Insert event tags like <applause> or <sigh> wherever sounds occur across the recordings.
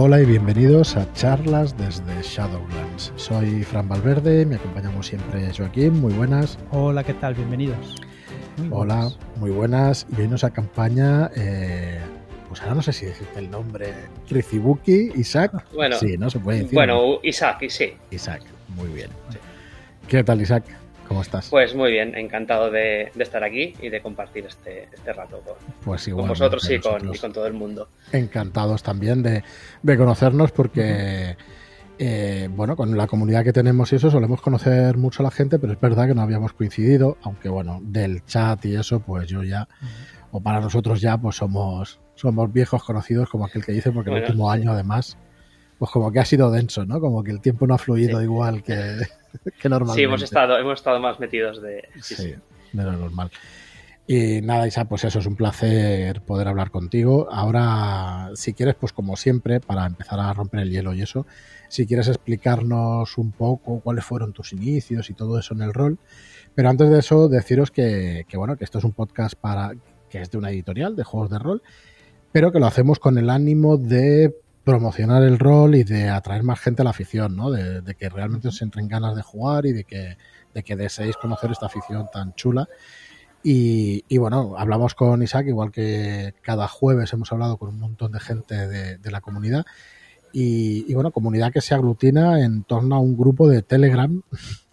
Hola y bienvenidos a charlas desde Shadowlands. Soy Fran Valverde, me acompañamos siempre Joaquín, muy buenas. Hola, ¿qué tal? Bienvenidos. Muy Hola, muy buenas. Y hoy nos acompaña, eh, pues ahora no sé si decirte el nombre, Rizibuki, Isaac. Bueno, sí, no se puede decir. Bueno, Isaac, sí. Isaac, muy bien. ¿Qué tal, Isaac? ¿Cómo estás? Pues muy bien, encantado de, estar aquí y de compartir este, este rato con, pues vosotros y con, y con, todo el mundo. Encantados también de, conocernos porque, eh, bueno, con la comunidad que tenemos y eso solemos conocer mucho a la gente, pero es verdad que no habíamos coincidido, aunque bueno, del chat y eso, pues yo ya, o para nosotros ya, pues somos, somos viejos conocidos como aquel que dice, porque el último año además pues como que ha sido denso, ¿no? Como que el tiempo no ha fluido igual que, <laughs> <laughs> que, normalmente. Sí, hemos estado, hemos estado más metidos de... Sí, de lo normal. Y nada, Isa, pues eso es un placer poder hablar contigo. Ahora, si quieres, pues como siempre, para empezar a romper el hielo y eso, si quieres explicarnos un poco cuáles fueron tus inicios y todo eso en el rol. Pero antes de eso, deciros que, que bueno, que esto es un podcast para que es de una editorial de juegos de rol, pero que lo hacemos con el ánimo de promocionar el rol y de atraer más gente a la afición, ¿no? De, que realmente os entren ganas de jugar y de que, de que deseéis conocer esta afición tan chula. Y, bueno, hablamos con Isaac, igual que cada jueves hemos hablado con un montón de gente de, la comunidad. Y, y, bueno, comunidad que se aglutina en torno a un grupo de Telegram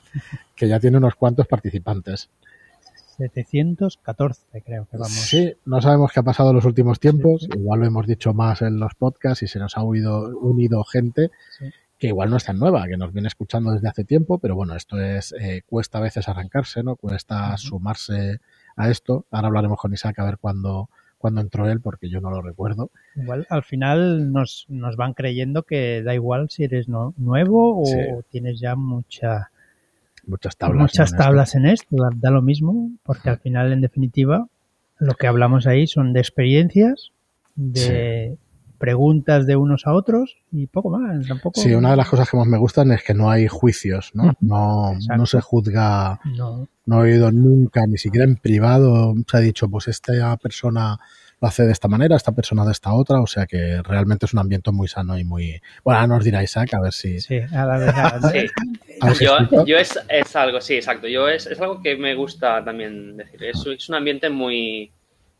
<laughs> que ya tiene unos cuantos participantes. 714 creo que vamos. Sí, no sabemos qué ha pasado en los últimos tiempos, igual lo hemos dicho más en los podcasts y se nos ha unido, unido gente que igual no es tan nueva, que nos viene escuchando desde hace tiempo, pero bueno, esto es, eh, cuesta a veces arrancarse, ¿no? Cuesta sumarse a esto. Ahora hablaremos con Isaac a ver cuándo, cuándo entró él, porque yo no lo recuerdo. Igual al final nos, nos van creyendo que da igual si eres nuevo o tienes ya mucha muchas tablas. Muchas en tablas esto. en esto, da, lo mismo, porque al final, en definitiva, lo que hablamos ahí son de experiencias, de preguntas de unos a otros y poco más. Tampoco... Sí, una de las cosas que más me gustan es que no hay juicios, ¿no? No, no se juzga, no. no he oído nunca, ni siquiera en privado, se ha dicho, pues esta persona hace de esta manera, esta persona de esta otra, o sea que realmente es un ambiente muy sano y muy... Bueno, ahora nos dirá Isaac, a ver si... Sí, a la <laughs> verdad. yo, es, es, algo, sí, exacto, yo es, es, algo que me gusta también decir, es, es un ambiente muy,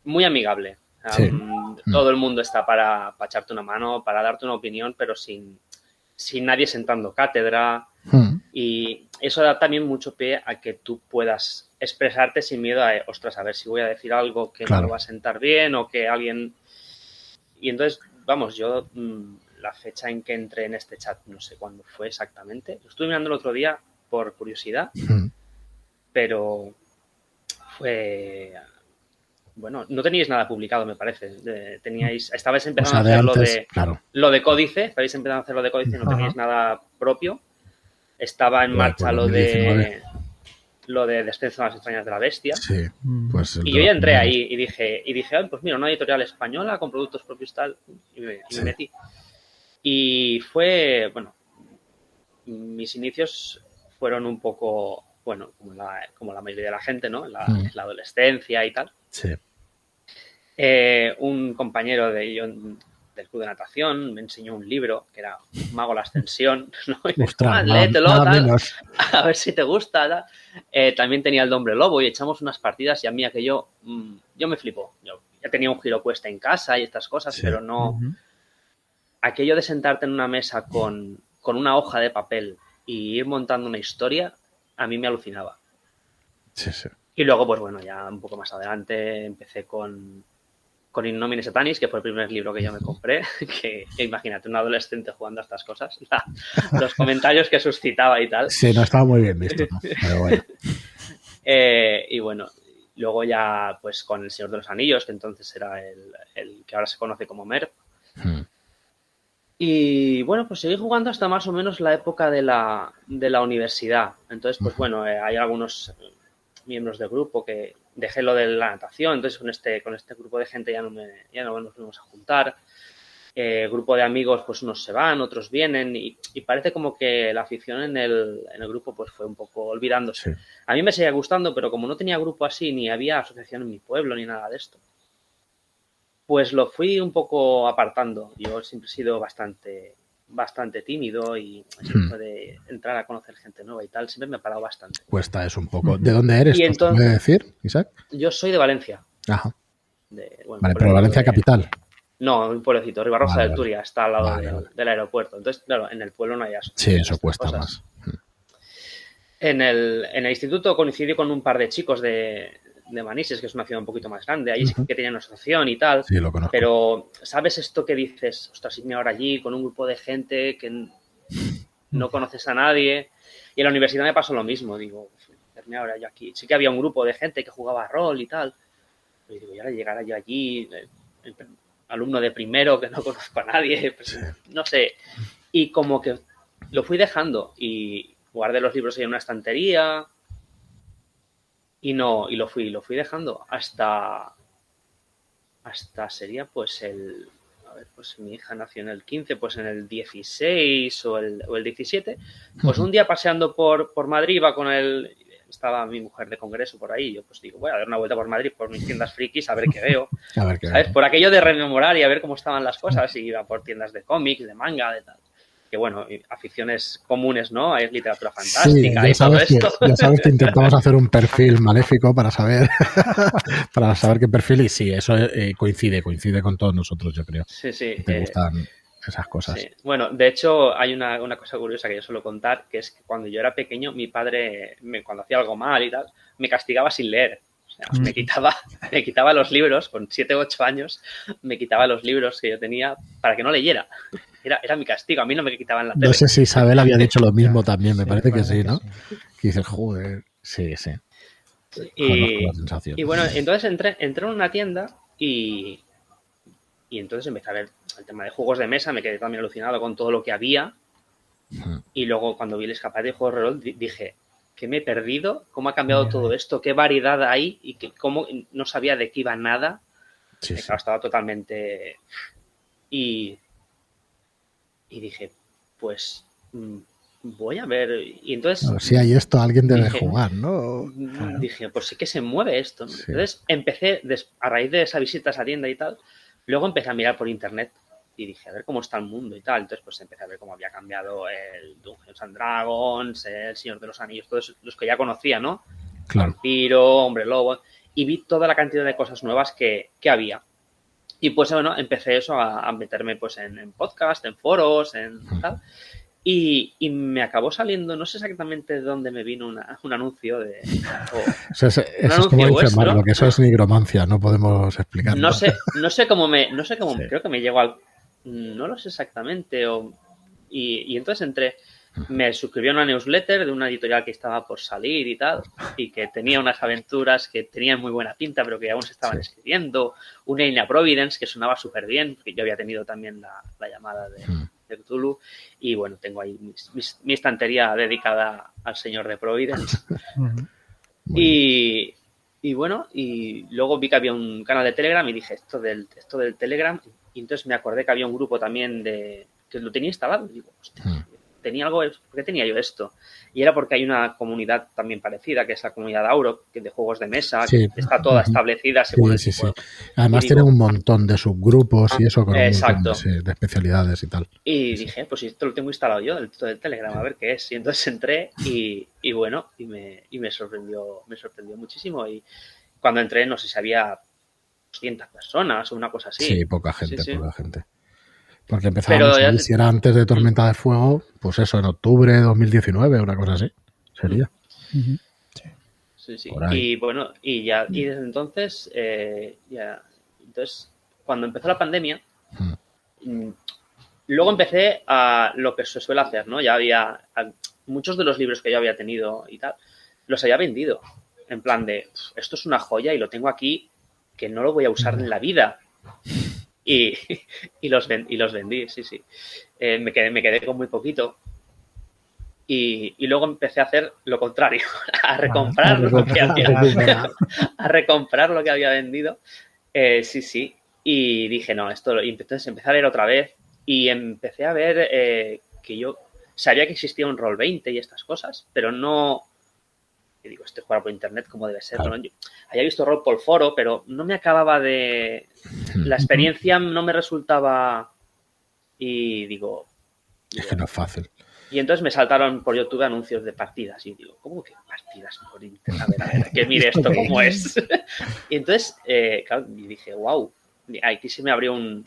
muy amigable. Mm. todo el mundo está para, para, echarte una mano, para darte una opinión, pero sin, sin nadie sentando cátedra. Hmm. Y eso da también mucho pie a que tú puedas expresarte sin miedo a, ostras, a ver si voy a decir algo que no va a sentar bien o que alguien... Y entonces, vamos, yo mm, la fecha en que entré en este chat, no sé cuándo fue exactamente. Lo estuve mirando el otro día por curiosidad, pero fue... Bueno, no teníais nada publicado, me parece. Teníais, estabais empezando a hacer lo, de, lo de códice, estabais empezando a hacer lo de códice, no teníais nada propio. Estaba en marcha lo de lo de Descenso a las extrañas de la bestia. Mm. pues y yo ya entré ahí y dije, y dije, pues mira, una editorial española con productos propios tal, y me, metí. Y fue, bueno, mis inicios fueron un poco, bueno, como la, como la mayoría de la gente, ¿no? La, mm. la adolescencia y tal. Sí. Eh, un compañero de yo del club de natación, me enseñó un libro que era Mago la Ascensión, ¿no? a ver si te gusta. Eh, también tenía el Hombre Lobo y echamos unas partidas y a mí aquello, mm, yo me flipo. Yo ya tenía un giro cuesta en casa y estas cosas, pero no... Aquello de sentarte en una mesa con, con una hoja de papel y ir montando una historia, a mí me alucinaba. Sí, sí. Y luego, pues bueno, ya un poco más adelante empecé con, con Innomine Satanis, que fue el primer libro que yo me compré, <laughs> que, imagínate, un adolescente jugando a estas cosas, los comentarios que suscitaba y tal. Sí, no estaba muy bien visto, pero bueno. <laughs> Eh, y bueno, luego ya pues con El Señor de los Anillos, que entonces era el, que ahora se conoce como MERP. Hmm. Y bueno, pues seguí jugando hasta más o menos la época de la, de la universidad. Entonces, pues bueno, eh, hay algunos miembros del grupo que dejé lo de la natación, entonces con este, con este grupo de gente ya no, me, ya no nos vamos a juntar. Eh, grupo de amigos, pues unos se van, otros vienen y, parece como que la afición en el, en el, grupo pues fue un poco olvidándose. A mí me seguía gustando, pero como no tenía grupo así, ni había asociación en mi pueblo, ni nada de esto, Pues lo fui un poco apartando. Yo siempre he sido bastante bastante tímido y hmm. de entrar a conocer gente nueva y tal, siempre me ha parado bastante. Cuesta eso un poco. ¿De dónde eres? Y entonces, decir, Isaac? Yo soy de Valencia. Ajá. vale, pero Valencia capital. No, un pueblecito, Ribarroja del Turia, está al lado del aeropuerto. Entonces, claro, en el pueblo no hay eso. Sí, eso cuesta más. En el, en el instituto coincidí con un par de chicos de, de Manises, que es una ciudad un poquito más grande, ahí sí que tienen una asociación y tal. Sí, lo conozco. Pero, ¿sabes esto que dices? Ostras, irme ahora allí con un grupo de gente que no conoces a nadie. Y en la universidad me pasó lo mismo, digo, irme ahora yo aquí. Sí que había un grupo de gente que jugaba rol y tal. Y digo, y ahora llegar yo allí, eh, alumno de primero que no <laughs> conozco a nadie, pues, no sé. Y como que lo fui dejando y guardé los libros ahí en una estantería, y no, y lo fui, lo fui dejando hasta, hasta sería pues el, a ver, pues mi hija nació en el 15, pues en el 16 o el, o el 17, pues un día paseando por, por Madrid iba con el, estaba mi mujer de congreso por ahí, yo pues digo, voy a dar una vuelta por Madrid, por mis tiendas frikis, a ver qué veo. <laughs> a ver qué ¿Sabes? Por aquello de rememorar y a ver cómo estaban las cosas, y iba por tiendas de cómics, de manga, de tal que bueno, aficiones comunes, ¿no? Hay literatura fantástica y todo esto. ya sabes que intentamos <laughs> hacer un perfil maléfico para saber <laughs> para saber qué perfil y sí, eso eh, coincide, coincide con todos nosotros, yo creo. Sí, sí. Te eh, gustan esas cosas. Bueno, de hecho hay una, cosa curiosa que yo suelo contar, que es que cuando yo era pequeño, mi padre, me, cuando hacía algo mal y tal, me castigaba sin leer. me mm. quitaba, <laughs> me quitaba los libros, con 7 o 8 años, me quitaba los libros que yo tenía para que no leyera. Era, era mi castigo, a mí no me quitaban la tele. No sé si Isabel había dicho lo mismo <laughs> también, me parece que sí, ¿no? Que dices, joder, sí, sí. Y, y, bueno, entonces entré, entré en una tienda y, y entonces empecé a ver el tema de juegos de mesa, me quedé también alucinado con todo lo que había. Y luego cuando vi el escaparate de juegos de rol dije, ¿qué me he perdido? ¿Cómo ha cambiado todo esto? ¿Qué variedad hay? Y que, cómo no sabía de qué iba nada. Sí, Estaba totalmente... Y, y dije, pues mm, voy a ver. Y entonces. si hay esto, alguien debe jugar, ¿no? Mm, dije, pues sí que se mueve esto. Entonces empecé, a raíz de esa visita a esa tienda y tal, luego empecé a mirar por internet y dije, a ver cómo está el mundo y tal. Entonces, pues empecé a ver cómo había cambiado el Dungeons and Dragons, el Señor de los Anillos, todos los que ya conocía, ¿no? Claro. Vampiro, Hombre Lobo. Y vi toda la cantidad de cosas nuevas que, que había. Y pues bueno, empecé eso a, meterme pues en, en, podcast, en foros, en tal. Y, y, me acabó saliendo, no sé exactamente de dónde me vino una, un anuncio de... <laughs> eso es, como vuestro. que eso es nigromancia, no podemos explicarlo. No sé, <laughs> no sé cómo me, no sé cómo, creo que me llegó al... No lo sé exactamente, o, y, y entonces entré me suscribió a una newsletter de una editorial que estaba por salir y tal, y que tenía unas aventuras que tenían muy buena pinta, pero que aún se estaban escribiendo. Una India Providence que sonaba súper bien, porque yo había tenido también la, llamada de, hmm. de, Cthulhu. Y bueno, tengo ahí mi estantería dedicada al señor de Providence. <laughs> y, y, bueno, y luego vi que había un canal de Telegram y dije esto del, esto del Telegram. Y entonces me acordé que había un grupo también de que lo tenía instalado. Y digo, hostia, hmm tenía algo, ¿por qué tenía yo esto? Y era porque hay una comunidad también parecida, que es la comunidad Auro, que de juegos de mesa, que está toda establecida según sí, sí, Además tiene un montón de subgrupos y eso con Exacto. de, especialidades y tal. Y dije, pues esto lo tengo instalado yo, el del Telegram, a ver qué es. Y entonces entré y, y bueno, y me, y me sorprendió, me sorprendió muchísimo. Y cuando entré, no sé si había 200 personas o una cosa así. Sí, poca gente, poca gente. Porque empezábamos, ya... si era antes de Tormenta de Fuego, pues eso, en octubre de 2019, una cosa así, sería. Sí. Sí, sí. Y bueno, y ya, y desde entonces, eh, ya, entonces, cuando empezó la pandemia, mm, luego empecé a lo que se suele hacer, ¿no? Ya había, muchos de los libros que yo había tenido y tal, los había vendido. En plan de, esto es una joya y lo tengo aquí que no lo voy a usar en la vida. Y, <laughs> y, los, y los vendí, sí, sí. Eh, me, quedé, me quedé con muy poquito. Y, y, luego empecé a hacer lo contrario, <laughs> a recomprar, lo, que había, <laughs> a recomprar lo que había vendido. Eh, sí, sí. Y dije, no, esto. Y entonces empecé a leer otra vez y empecé a ver eh, que yo sabía que existía un rol 20 y estas cosas, pero no. Digo, estoy jugando por internet como debe ser. había visto rol por foro, pero no me acababa de... <laughs> La experiencia no me resultaba... Y digo... Es que no es fácil. Y entonces me saltaron por YouTube anuncios de partidas. Y digo, ¿cómo que partidas por internet? A ver, a ver, que <laughs> mire esto cómo es. <laughs> y entonces, eh, claro, y dije, wow, aquí se me abrió un,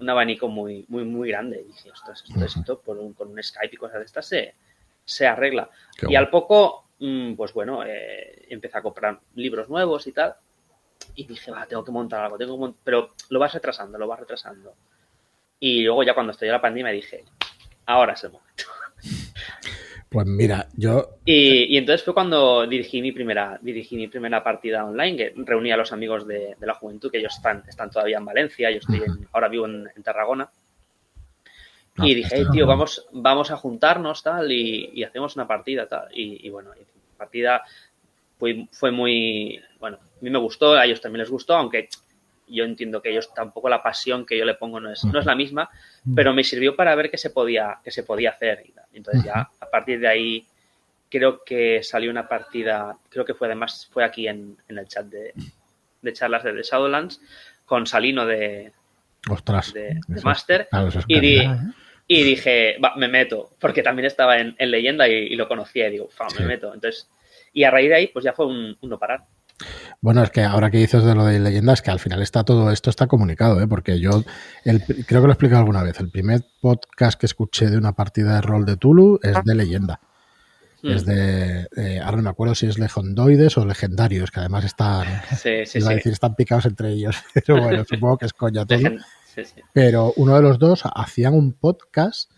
un abanico muy, muy, muy grande. Y dije, ostras, esto, esto con un Skype y cosas de estas se, se arregla. y al poco, pues bueno, eh, empecé a comprar libros nuevos y tal. Y dije, va, tengo que montar algo, tengo que pero lo vas retrasando, lo vas retrasando. Y luego ya cuando estoy en la pandemia dije, ahora es el momento. <laughs> Pues mira, yo... Y, entonces fue cuando dirigí mi primera, dirigí mi primera partida online, que reuní a los amigos de, la juventud, que ellos están, están todavía en Valencia, yo estoy ahora vivo en, Tarragona. Y dije, tío, vamos, vamos a juntarnos tal y, hacemos una partida tal. Y, bueno, la partida fue, fue muy, bueno, a mí me gustó, a ellos también les gustó, aunque yo entiendo que ellos tampoco la pasión que yo le pongo no es, no es la misma, pero me sirvió para ver qué se podía, qué se podía hacer. Entonces ya a partir de ahí creo que salió una partida, creo que fue además, fue aquí en, el chat de, charlas de The Shadowlands, con Salino de, de, Master. y, ¿eh? Y, dije, va, me meto, porque también estaba en, leyenda y, lo conocía y digo, me meto. Entonces, y a raíz de ahí, pues ya fue un, no parar. Bueno, es que ahora que dices de lo de leyendas, que al final está todo esto está comunicado, ¿eh? porque yo el, creo que lo he explicado alguna vez. El primer podcast que escuché de una partida de rol de Tulu es de leyenda. Hmm. Es de, eh, ahora no me acuerdo si es legendoides o legendarios, que además están, sí, sí, decir, están picados entre ellos. <laughs> Pero bueno, supongo que es coña todo. Pero uno de los dos hacían un podcast.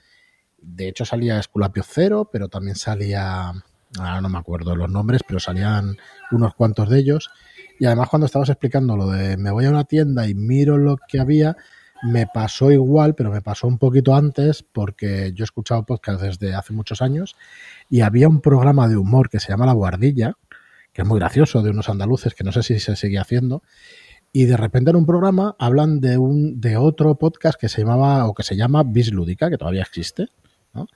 De hecho, salía Esculapio Cero, pero también salía ahora no me acuerdo los nombres, pero salían unos cuantos de ellos. Y además cuando estabas explicando lo de me voy a una tienda y miro lo que había, me pasó igual, pero me pasó un poquito antes porque yo he escuchado podcast desde hace muchos años y había un programa de humor que se llama La Guardilla, que es muy gracioso, de unos andaluces que no sé si se sigue haciendo. Y de repente en un programa hablan de un de otro podcast que se llamaba o que se llama Bislúdica, que todavía existe, ¿no?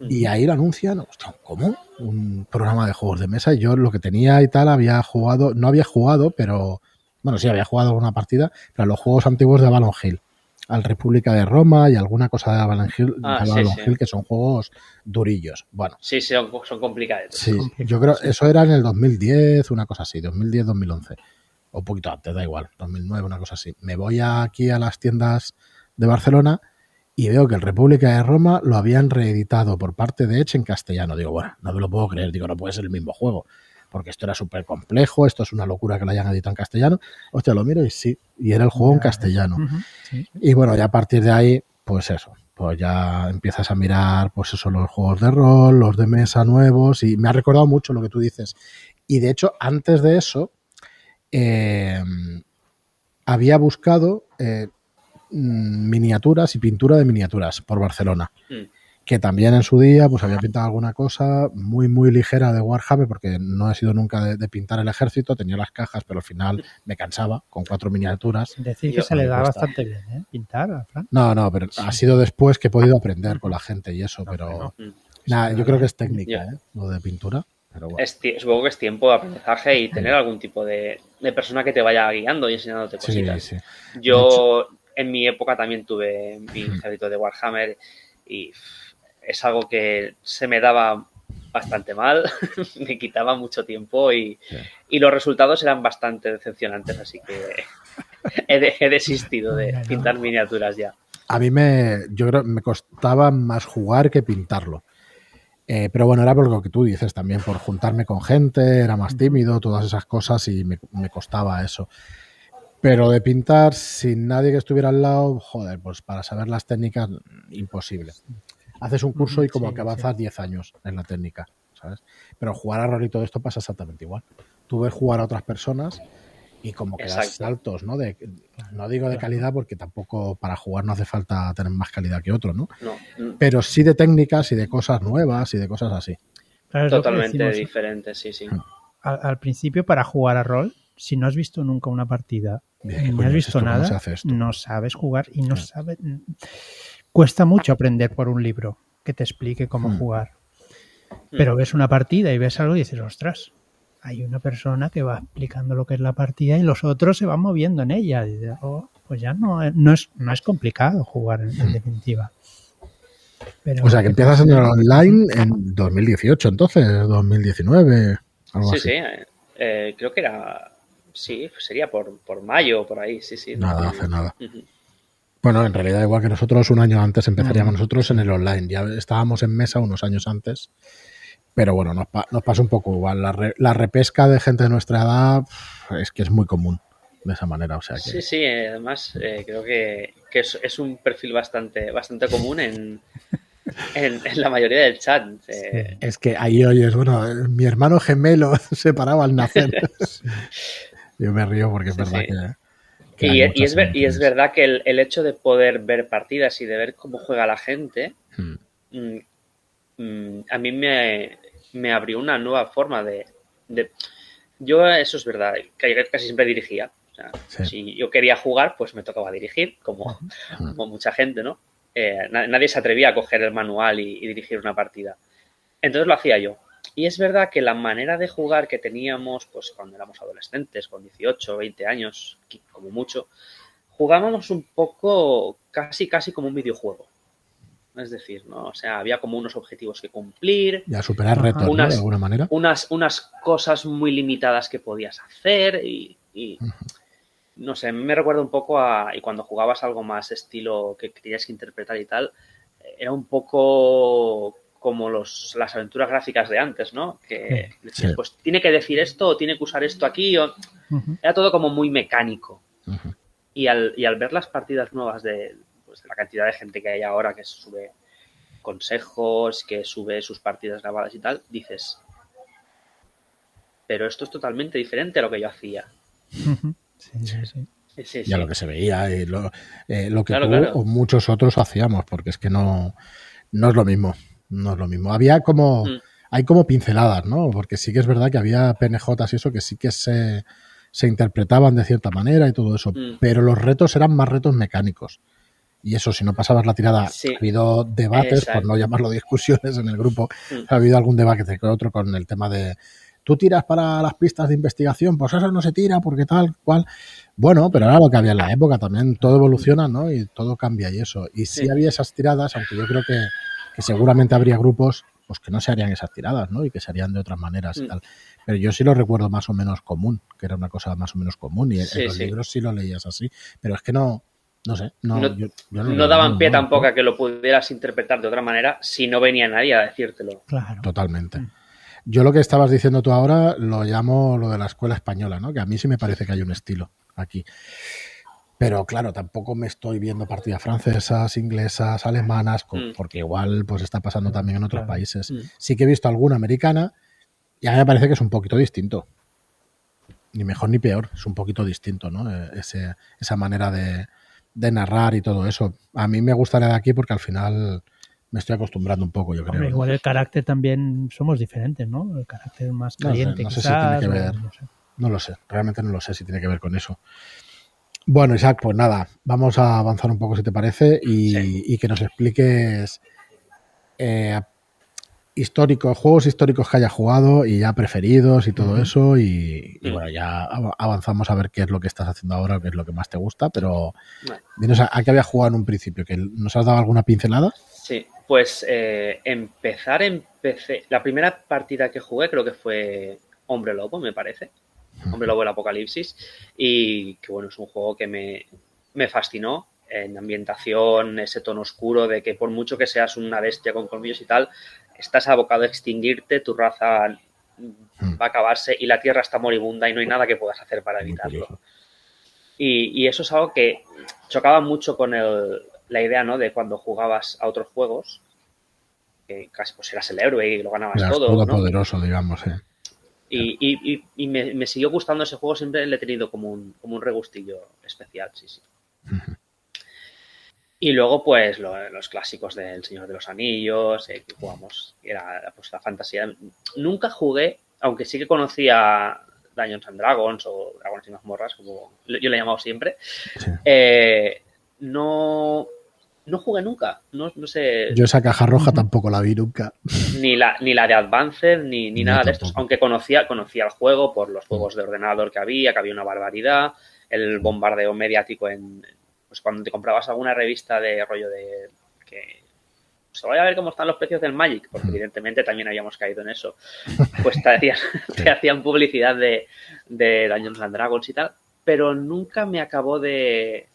Y ahí lo anuncian, hostia, ¿cómo? Un programa de juegos de mesa. Y yo lo que tenía y tal había jugado, no había jugado, pero bueno, sí había jugado alguna partida, pero los juegos antiguos de Avalon Hill. Al República de Roma y alguna cosa de Avalon Hill, ah, Hill que son juegos durillos. Bueno. Sí, son, son complicados. Sí, yo creo eso era en el 2010, una cosa así, 2010-2011. O un poquito antes, da igual, 2009, una cosa así. Me voy aquí a las tiendas de Barcelona y veo que el República de Roma lo habían reeditado por parte de Edge en castellano. Digo, bueno, no me lo puedo creer, digo, no puede ser el mismo juego, porque esto era súper complejo, esto es una locura que lo hayan editado en castellano. Hostia, lo miro y sí, y era el juego en castellano. Y bueno, ya a partir de ahí, pues eso, pues ya empiezas a mirar, pues eso, los juegos de rol, los de mesa nuevos, y me ha recordado mucho lo que tú dices. Y de hecho, antes de eso, eh, había buscado... Eh, Mm, miniaturas y pintura de miniaturas por Barcelona. Mm. Que también en su día pues había pintado alguna cosa muy, muy ligera de Warhammer, porque no he sido nunca de, pintar el ejército, tenía las cajas, pero al final me cansaba con cuatro miniaturas. Decir que se le da bastante bien, ¿eh? Pintar, No, no, pero ha sido después que he podido aprender con la gente y eso, pero... Nada, yo creo que es técnica, ¿eh? Lo de pintura. Pero supongo que es tiempo de aprendizaje y tener algún tipo de, persona que te vaya guiando y enseñándote cositas. Yo en mi época también tuve mi ejército de Warhammer y es algo que se me daba bastante mal, <laughs> me quitaba mucho tiempo y, los resultados eran bastante decepcionantes, así que <laughs> he, desistido de pintar miniaturas ya. A mí me, yo creo, me costaba más jugar que pintarlo. Eh, pero bueno, era por lo que tú dices también, por juntarme con gente, era más tímido, todas esas cosas y me, me costaba eso. Pero de pintar sin nadie que estuviera al lado, joder, pues para saber las técnicas, imposible. Haces un curso y como que avanzas 10 años en la técnica, ¿sabes? Pero jugar a rol y todo esto pasa exactamente igual. Tú ves jugar a otras personas y como que das saltos, ¿no? De, no digo de calidad porque tampoco para jugar no hace falta tener más calidad que otro, ¿no? no. Pero sí de técnicas y de cosas nuevas y de cosas así. Totalmente diferente, sí, sí. al, principio, para jugar a rol, si no has visto nunca una partida no has visto nada, no sabes jugar y no sabes... Cuesta mucho aprender por un libro que te explique cómo hmm. jugar. Pero ves una partida y ves algo y dices, ostras, hay una persona que va explicando lo que es la partida y los otros se van moviendo en ella. Y oh, pues ya no, no, es, no es complicado jugar en, en definitiva. o sea, que empiezas en el online en 2018, entonces, 2019, algo sí, así. Sí, eh, creo que era, sí, sería por, por mayo, por ahí, sí, sí. Nada, hace nada. Uh -huh. Bueno, en realidad igual que nosotros, un año antes empezaríamos uh -huh. nosotros en el online. Ya estábamos en mesa unos años antes. Pero bueno, nos, pa nos pasa un poco igual. La, re la, repesca de gente de nuestra edad es que es muy común de esa manera. O sea que... Sí, sí, además eh, creo que, que es, es, un perfil bastante, bastante común en, <laughs> en, en, la mayoría del chat. Eh. Es que ahí oyes, bueno, mi hermano gemelo <laughs> se paraba al nacer. <laughs> Yo me río porque es sí, verdad sí. que... que y, y, es ver, y, es verdad que el, el, hecho de poder ver partidas y de ver cómo juega la gente, hmm. mmm, a mí me, me, abrió una nueva forma de, de, Yo, eso es verdad, casi siempre dirigía. O sea, sí. si yo quería jugar, pues me tocaba dirigir, como, como mucha gente, ¿no? Eh, nadie se atrevía a coger el manual y, y, dirigir una partida. Entonces lo hacía yo. Y es verdad que la manera de jugar que teníamos, pues cuando éramos adolescentes, con 18, 20 años, como mucho, jugábamos un poco casi, casi como un videojuego. Es decir, ¿no? O sea, había como unos objetivos que cumplir. Y a superar retos, unas, ¿no? De alguna manera. Unas, unas cosas muy limitadas que podías hacer y, y uh -huh. no sé, me recuerda un poco a... Y cuando jugabas algo más estilo que tenías que interpretar y tal, era un poco como los, las aventuras gráficas de antes, ¿no? Que sí. pues tiene que decir esto o tiene que usar esto aquí. O... Uh -huh. Era todo como muy mecánico. Uh -huh. y, al, y al ver las partidas nuevas de, pues, la cantidad de gente que hay ahora que sube consejos, que sube sus partidas grabadas y tal, dices, pero esto es totalmente diferente a lo que yo hacía. Sí, sí, sí. Sí, y a lo que se veía y lo, eh, lo que claro, tú claro. o muchos otros hacíamos, porque es que no, no es lo mismo. No es lo mismo. Había como. Mm. Hay como pinceladas, ¿no? Porque sí que es verdad que había PNJs y eso que sí que se, se interpretaban de cierta manera y todo eso. Mm. Pero los retos eran más retos mecánicos. Y eso, si no pasabas la tirada, sí. ha habido debates, Exacto. por no llamarlo discusiones en el grupo, mm. ha habido algún debate con otro con el tema de tú tiras para las pistas de investigación, pues eso no se tira porque tal, cual. Bueno, pero era lo que había en la época también, todo evoluciona, ¿no? Y todo cambia y eso. Y sí, sí había esas tiradas, aunque yo creo que que seguramente habría grupos pues que no se harían esas tiradas, ¿no? Y que se harían de otras maneras y tal. Pero yo sí lo recuerdo más o menos común, que era una cosa más o menos común y sí, en los libros sí lo leías así, pero es que no, no sé, no, no, yo, yo no, no daban pie tampoco a que lo pudieras interpretar de otra manera si no venía nadie a decírtelo. Claro. Totalmente. Yo lo que estabas diciendo tú ahora lo llamo lo de la escuela española, ¿no? Que a mí sí me parece que hay un estilo aquí. Pero claro, tampoco me estoy viendo partidas francesas, inglesas, alemanas, mm. porque igual pues está pasando también en otros claro. países. Mm. Sí que he visto alguna americana y a mí me parece que es un poquito distinto. Ni mejor ni peor, es un poquito distinto, ¿no? Eh, ese, esa manera de, de, narrar y todo eso. A mí me gustaría de aquí porque al final me estoy acostumbrando un poco, yo creo. Hombre, igual el carácter también somos diferentes, ¿no? El carácter más caliente. No sé, no sé si tiene que ver. No, sé. no lo sé, realmente no lo sé si tiene que ver con eso. Bueno, Isaac, pues nada, vamos a avanzar un poco si te parece y, sí. y que nos expliques eh, históricos, juegos históricos que hayas jugado y ya preferidos y todo uh -huh. eso y, y, bueno, ya avanzamos a ver qué es lo que estás haciendo ahora, qué es lo que más te gusta, pero bueno. dinos a, a, qué habías jugado en un principio, que nos has dado alguna pincelada. Sí, pues eh, empezar empecé, la primera partida que jugué creo que fue Hombre Lobo, me parece. Hombre Lobo del Apocalipsis, y que bueno, es un juego que me, me fascinó en ambientación, ese tono oscuro de que por mucho que seas una bestia con colmillos y tal, estás abocado a extinguirte, tu raza hmm. va a acabarse y la tierra está moribunda y no hay nada que puedas hacer para evitarlo. Y, y eso es algo que chocaba mucho con el, la idea ¿no? de cuando jugabas a otros juegos, que casi pues eras el héroe y lo ganabas todo. todo ¿no? poderoso, digamos. Eh. Y, y, y me, me, siguió gustando ese juego, siempre le he tenido como un, como un regustillo especial, sí, sí. Uh -huh. Y luego, pues, lo, los clásicos del Señor de los Anillos, eh, que jugamos, era pues la fantasía. Nunca jugué, aunque sí que conocía Dungeons and Dragons o Dragones y Mazmorras, como yo le he llamado siempre, sí. eh, no, no jugué nunca. No, no sé. Yo esa caja roja tampoco la vi nunca. Ni la, ni la de Advanced, ni, ni nada de esto. Aunque conocía, conocía el juego por los juegos de ordenador que había, que había una barbaridad, el bombardeo mediático en. Pues cuando te comprabas alguna revista de rollo de. que se vaya a ver cómo están los precios del Magic, porque evidentemente también habíamos caído en eso. <laughs> Pues te hacían, te hacían publicidad de, de Dungeons and Dragons y tal, pero nunca me acabó de,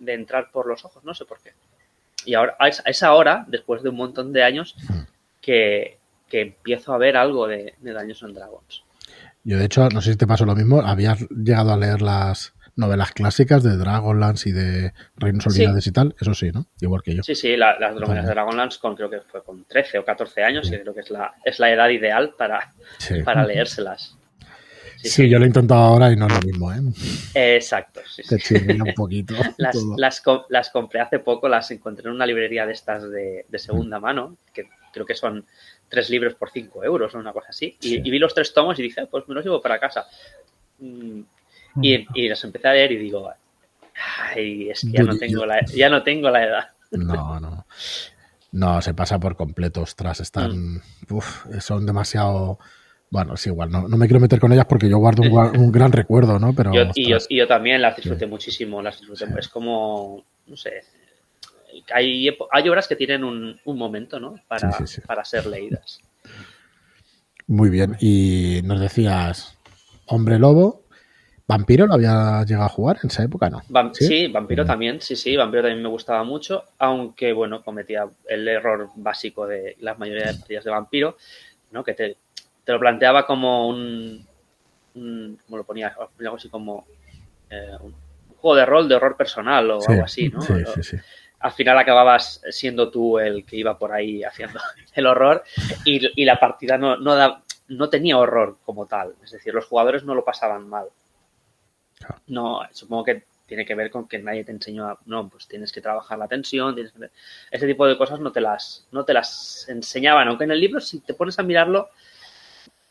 de entrar por los ojos, no sé por qué. Y ahora, a esa hora, después de un montón de años, que, que empiezo a ver algo de, de Dungeons and Dragons. Yo, de hecho, no sé si te pasó lo mismo, habías llegado a leer las novelas clásicas de Dragonlance y de Reinos Olvidados y tal, eso sí, ¿no? Igual que yo. Sí, sí, la- las novelas de Dragonlance con, creo que fue con 13 o 14 años, y creo que es la, es la edad ideal para, Sí. para leérselas. Sí, Sí, yo lo he intentado ahora y no es lo mismo, ¿eh? Exacto, sí, sí. Te un <laughs> poquito. Las, las, las compré hace poco, las encontré en una librería de estas de, de segunda mano, que creo que son tres libros por cinco euros o una cosa así. Y, Sí. y vi los tres tomos y dije, "Ah, pues me los llevo para casa. Mm, Y, y los empecé a leer y digo, ay, es que ya no tengo la, ya no tengo la edad. No, no. No, se pasa por completo, ostras, están. uf, son demasiado. Bueno, es igual, no, no me quiero meter con ellas porque yo guardo un, gran recuerdo, ¿no? Pero. Yo- y, yo, y también las disfruté muchísimo, las disfruté. Sí. Es como, no sé, hay, hay obras que tienen un, un momento, ¿no? Para, sí. para ser leídas. Muy bien. Y nos decías, Hombre Lobo, Vampiro, ¿lo había llegado a jugar en esa época? No. ¿Sí? ¿Sí? Vampiro Mm. también, sí, sí, Vampiro también me gustaba mucho, aunque bueno, cometía el error básico de la mayoría de partidas de Vampiro, ¿no? Que te, te lo planteaba como un, un- ¿cómo lo ponía? Os ponía algo así como eh, un juego de rol de horror personal o Sí, algo así, ¿no? Sí, sí, sí. Al final acababas siendo tú el que iba por ahí haciendo <laughs> el horror y, y la partida no, no, da- no tenía horror como tal, es decir, los jugadores no lo pasaban mal. Claro. No, supongo que tiene que ver con que nadie te enseñó a, no, pues tienes que trabajar la tensión, tienes que- ese tipo de cosas no te las, no te las enseñaban, aunque en el libro si te pones a mirarlo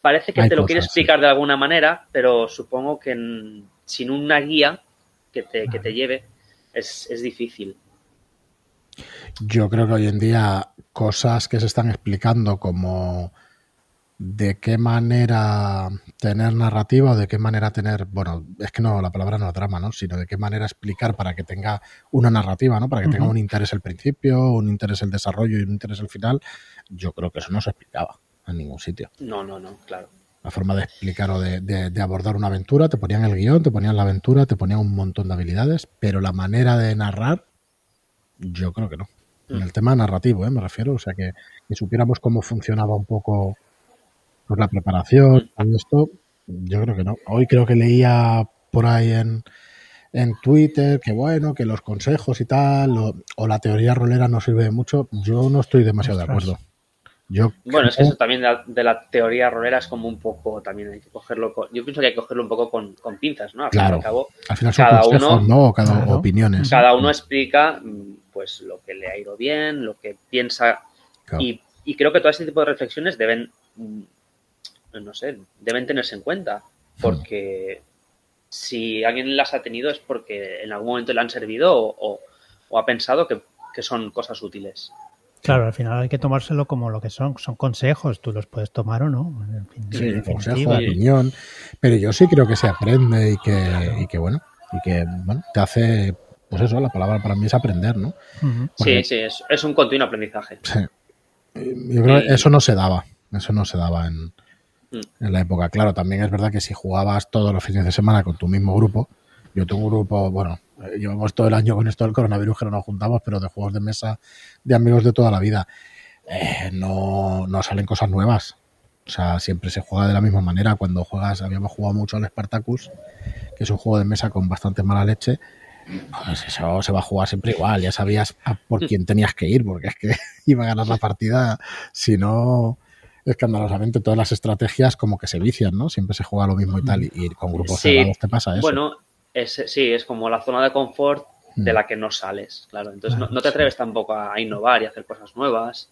parece que Hay te lo cosas, quiere sí. explicar de alguna manera, pero supongo que en- sin una guía que te, que te lleve es, es difícil. Yo creo que hoy en día cosas que se están explicando como de qué manera tener narrativa o de qué manera tener, bueno, es que no, la palabra no es drama, ¿no? Sino de qué manera explicar para que tenga una narrativa, ¿no? Para que tenga un interés el principio, un interés el desarrollo y un interés el final. Yo creo que eso no se explicaba en ningún sitio. No, no, no, claro. La forma de explicar o de, de- de abordar una aventura, te ponían el guion, te ponían la aventura, te ponían un montón de habilidades, pero la manera de narrar, yo creo que no. En el tema narrativo, ¿eh? me refiero, o sea, que, que supiéramos cómo funcionaba un poco pues, la preparación, todo esto, yo creo que no. Hoy creo que leía por ahí en, en Twitter que bueno, que los consejos y tal, o, o la teoría rolera no sirve de mucho. Yo no estoy demasiado de acuerdo. Yo Bueno, es que eso también de la, de la teoría rolera es como un poco, también hay que cogerlo con, yo pienso que hay que cogerlo un poco con, con pinzas, ¿no? Al fin y Claro. al cabo, al final son cada consejos, uno- ¿no? Cada Claro. opiniones. cada uno explica mm, pues lo que le ha ido bien, lo que piensa Claro. y, y creo que todo este tipo de reflexiones deben, mm, no sé, deben tenerse en cuenta porque si alguien las ha tenido es porque en algún momento le han servido o, o- o ha pensado que, que son cosas útiles. Claro, al final hay que tomárselo como lo que son. Son consejos, tú los puedes tomar o no. En fin, Sí, en consejo, opinión. Pero yo sí creo que se aprende y que, y que bueno, y que bueno, te hace, pues eso, la palabra para mí es aprender, ¿no? Porque- Sí, sí, es, es un continuo aprendizaje. Sí. Yo creo que eso no se daba, eso no se daba en. En la época. Claro, también es verdad que si jugabas todos los fines de semana con tu mismo grupo, yo tengo un grupo, bueno, eh, llevamos todo el año con esto del coronavirus que no nos juntamos, pero de juegos de mesa de amigos de toda la vida, eh, no, no salen cosas nuevas. O sea, siempre se juega de la misma manera. Cuando juegas, habíamos jugado mucho al Spartacus, que es un juego de mesa con bastante mala leche. Pues eso se va a jugar siempre igual. Ya sabías por quién tenías que ir, porque es que <laughs> iba a ganar la partida. Si no, escandalosamente, todas las estrategias como que se vician, ¿no? Siempre se juega lo mismo y tal. Y, y con grupos Sí. cerrados te pasa eso. Bueno, es, sí, es como la zona de confort de Mm. la que no sales, claro. Entonces no, Claro, no te sí. atreves tampoco a innovar y a hacer cosas nuevas.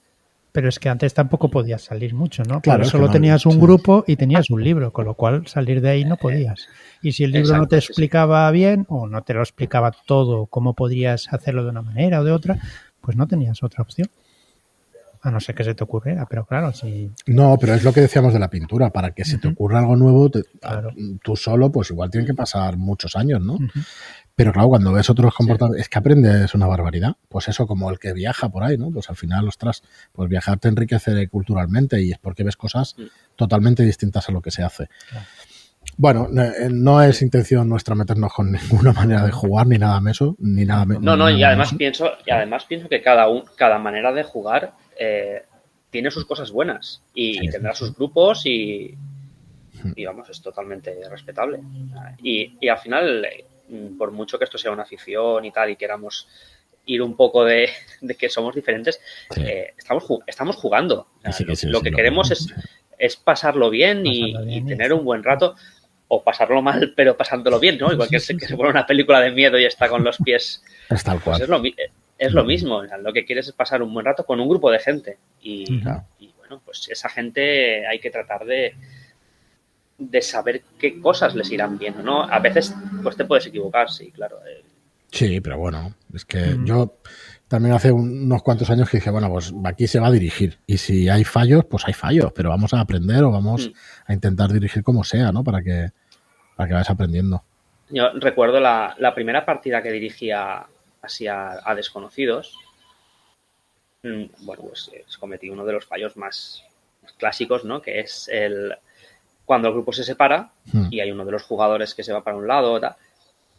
Pero es que antes tampoco podías salir mucho, ¿no? Claro, solo no- tenías un sí. grupo y tenías un libro, con lo cual salir de ahí no podías. Y si el libro no te sí. explicaba bien o no te lo explicaba todo, cómo podrías hacerlo de una manera o de otra, pues no tenías otra opción. A no ser que se te ocurriera, pero claro, si... No, pero es lo que decíamos de la pintura. Para que se te ocurra algo nuevo, tú solo, pues igual tienen que pasar muchos años, ¿no? Pero claro, cuando ves otros comportamientos, es que aprendes una barbaridad. Pues eso, como el que viaja por ahí, ¿no? Pues al final, ostras, pues viajar te enriquece culturalmente y es porque ves cosas totalmente distintas a lo que se hace. Bueno, eh, no es intención nuestra meternos con <laughs> ninguna manera de jugar ni nada meso, ni nada No, no, y además pienso, y además pienso que cada un, cada manera de jugar eh, tiene sus cosas buenas y, tendrá sus grupos y, y, vamos, es totalmente respetable. Y, y al final, mm, por mucho que esto sea una afición y tal, y queramos ir un poco de, <laughs> que somos diferentes, eh, estamos, estamos jugando. lo que queremos es, es pasarlo bien, y, tener un buen rato o pasarlo mal, pero pasándolo bien, ¿no? Igual que, se, que se pone una película de miedo y está con los pies. <laughs> Es tal cual. Pues es, lo, mismo. lo que quieres es pasar un buen rato con un grupo de gente. Y, bueno, pues esa gente hay que tratar de, de saber qué cosas les irán bien, ¿no? A veces, pues te puedes equivocar, sí, claro. Eh. Sí, pero bueno, es que yo también hace unos cuantos años que dije, bueno, pues aquí se va a dirigir. Y si hay fallos, pues hay fallos, pero vamos a aprender o vamos a intentar dirigir como sea, ¿no? Para que para que vayas aprendiendo. Yo recuerdo la, primera partida que dirigía así a, desconocidos. Mm, bueno, pues eh, cometí uno de los fallos más, clásicos, ¿no? Que es el cuando el grupo se separa hmm. y hay uno de los jugadores que se va para un lado,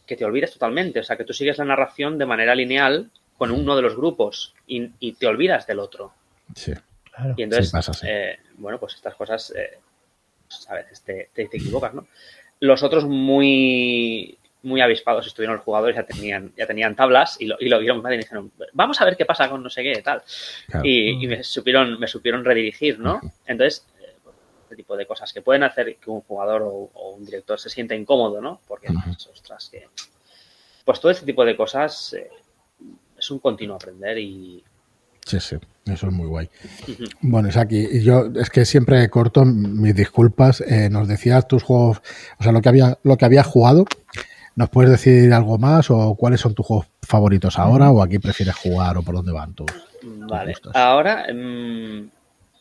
que te olvides totalmente. O sea, que tú sigues la narración de manera lineal con uno de los grupos y, te olvidas del otro. Sí. Claro. Y entonces, eh, bueno, pues estas cosas eh, pues a veces te, te, equivocas, ¿no? Los otros muy, muy avispados estuvieron los jugadores, ya tenían, ya tenían tablas y lo, y lo vieron y dijeron, vamos a ver qué pasa con no sé qué, tal. Y, me supieron, me supieron redirigir, ¿no? Entonces, eh, este tipo de cosas que pueden hacer que un jugador o, un director se sienta incómodo, ¿no? Porque, pues, ostras, que... Pues todo este tipo de cosas eh, es un continuo aprender y, Sí, sí, eso es muy guay. Bueno, Saki, yo es que siempre corto mis disculpas. Eh, nos decías tus juegos, o sea, lo que había, lo que había jugado. ¿Nos puedes decir algo más o cuáles son tus juegos favoritos ahora o aquí prefieres jugar o por dónde van tus? Vale, ahora mm,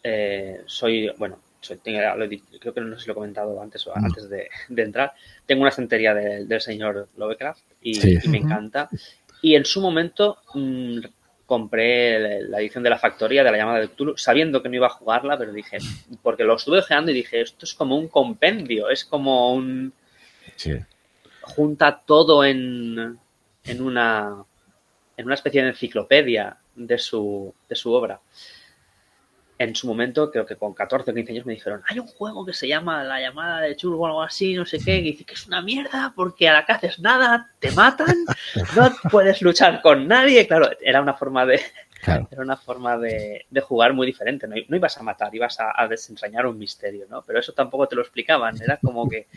eh, soy, bueno, soy, creo que no sé si lo he comentado antes o antes de, entrar. Tengo una estantería del señor Lovecraft y, me encanta. Y en su momento mm, compré la edición de la factoría de la llamada de Cthulhu, sabiendo que no iba a jugarla, pero dije, porque lo estuve ojeando y dije, esto es como un compendio, es como un... Sí. Junta todo en, en, una, en una especie de enciclopedia de su, de su obra en su momento, creo que con 14 o 15 años me dijeron, hay un juego que se llama La llamada de Chul o algo así, no sé qué, y dice que es una mierda porque a la que haces nada, te matan, no puedes luchar con nadie. Claro, era una forma de, Era una forma de, jugar muy diferente. No, ibas a matar, ibas a, desentrañar un misterio, ¿no? Pero eso tampoco te lo explicaban. Era como que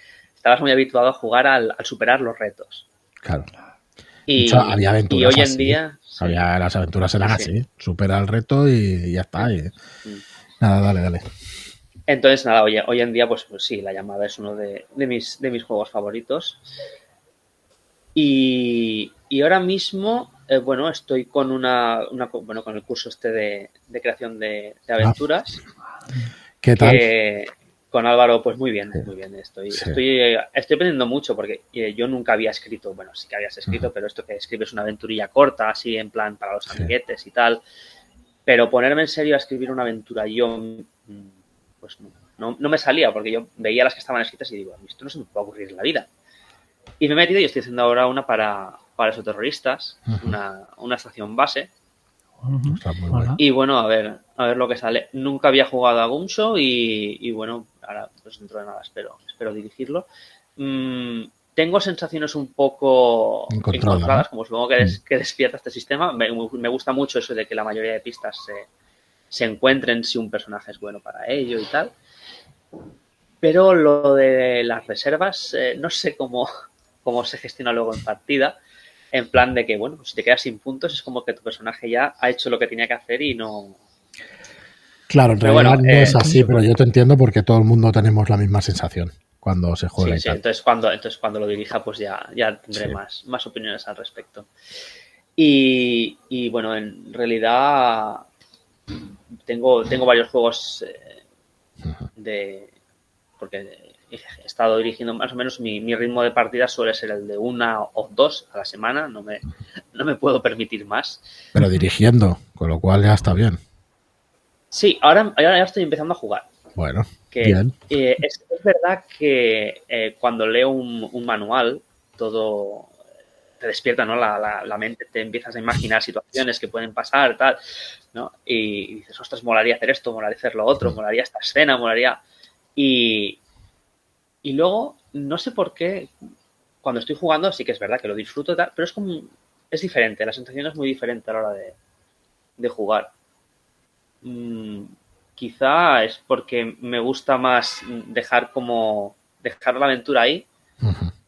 estabas muy habituado a jugar al, superar los retos. Claro. Y, hoy en día. Había, las aventuras eran así. Supera el reto y, ya está. Mm. Nada, dale, dale. Entonces, nada, hoy, hoy en día, pues, pues, sí, la llamada es uno de, mis, de mis juegos favoritos. Y, ahora mismo, eh, bueno, estoy con una, bueno, con el curso este de, creación de, aventuras. ¿Qué tal? Con Álvaro, pues muy bien, muy bien. Estoy, estoy, eh, estoy aprendiendo mucho porque eh, yo nunca había escrito, bueno, sí que habías escrito, pero esto que escribes una aventurilla corta, así en plan para los amiguetes y tal. Pero ponerme en serio a escribir una aventura yo, mm, pues no, no, me salía porque yo veía las que estaban escritas y digo, esto no se me puede ocurrir en la vida. Y me he metido y estoy haciendo ahora una para, para esos terroristas, una, una estación base y bueno, a ver, a ver lo que sale. Nunca había jugado a Gumshow y, y bueno, ahora pues dentro de nada espero, espero dirigirlo. Mm, tengo sensaciones un poco encontradas, como supongo que, mm. que, despierta este sistema. Me, gusta mucho eso de que la mayoría de pistas se, se encuentren si un personaje es bueno para ello y tal. Pero lo de las reservas, eh, no sé cómo, <laughs> cómo se gestiona luego en partida en plan de que, bueno, pues si te quedas sin puntos es como que tu personaje ya ha hecho lo que tenía que hacer y no... Claro, en realidad no es eh, así, pero yo te entiendo porque todo el mundo tenemos la misma sensación cuando se juega. Sí, sí, entonces cuando, entonces cuando lo dirija pues ya, ya tendré más, más opiniones al respecto. Y, bueno, en realidad tengo, tengo varios juegos eh, de... porque he estado dirigiendo más o menos mi, ritmo de partida suele ser el de una o dos a la semana, no me, no me puedo permitir más. Pero dirigiendo, con lo cual ya está bien. Sí, ahora, ahora ya estoy empezando a jugar. Bueno, bien. Eh, es, verdad que eh, cuando leo un, manual, todo te despierta, ¿no? La, la, mente, te empiezas a imaginar situaciones que pueden pasar, tal, ¿no? Y, dices, ostras, molaría hacer esto, molaría hacer lo otro, molaría esta escena, molaría... Y, y luego, no sé por qué, cuando estoy jugando, sí que es verdad que lo disfruto, tal, pero es como, es diferente, la sensación es muy diferente a la hora de, jugar. Mm, quizá es porque me gusta más dejar como, dejar la aventura ahí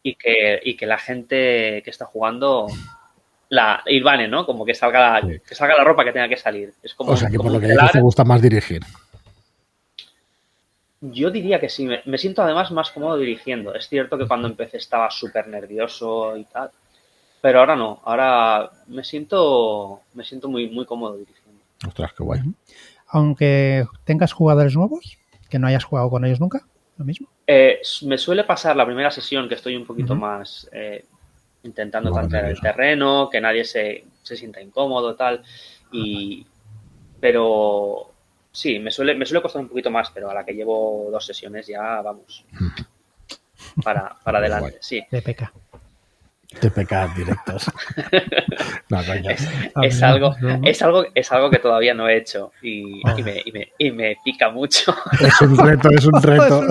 y, que, que la gente que está jugando la irvane, ¿no? Como que salga, la, que salga la ropa que tenga que salir. Es como, o sea, que por lo que dices te gusta más dirigir. Yo diría que sí, me, siento además más cómodo dirigiendo. Es cierto que cuando empecé estaba súper nervioso y tal, pero ahora no, ahora me siento, me siento muy, muy cómodo dirigiendo. Ostras, qué guay. Aunque tengas jugadores nuevos, que no hayas jugado con ellos nunca, lo mismo. Eh, me suele pasar la primera sesión que estoy un poquito más eh, intentando tantear el terreno, que nadie se, se sienta incómodo, tal, y pero Sí, me suele, me suele costar un poquito más, pero a la que llevo dos sesiones ya vamos. <laughs> Para, para adelante, sí. De peca. TPK directos. <laughs> es, algo, es, algo, es algo que todavía no he hecho y, oh. me, y, me, y, me, pica mucho. Es un reto, es un <laughs> reto.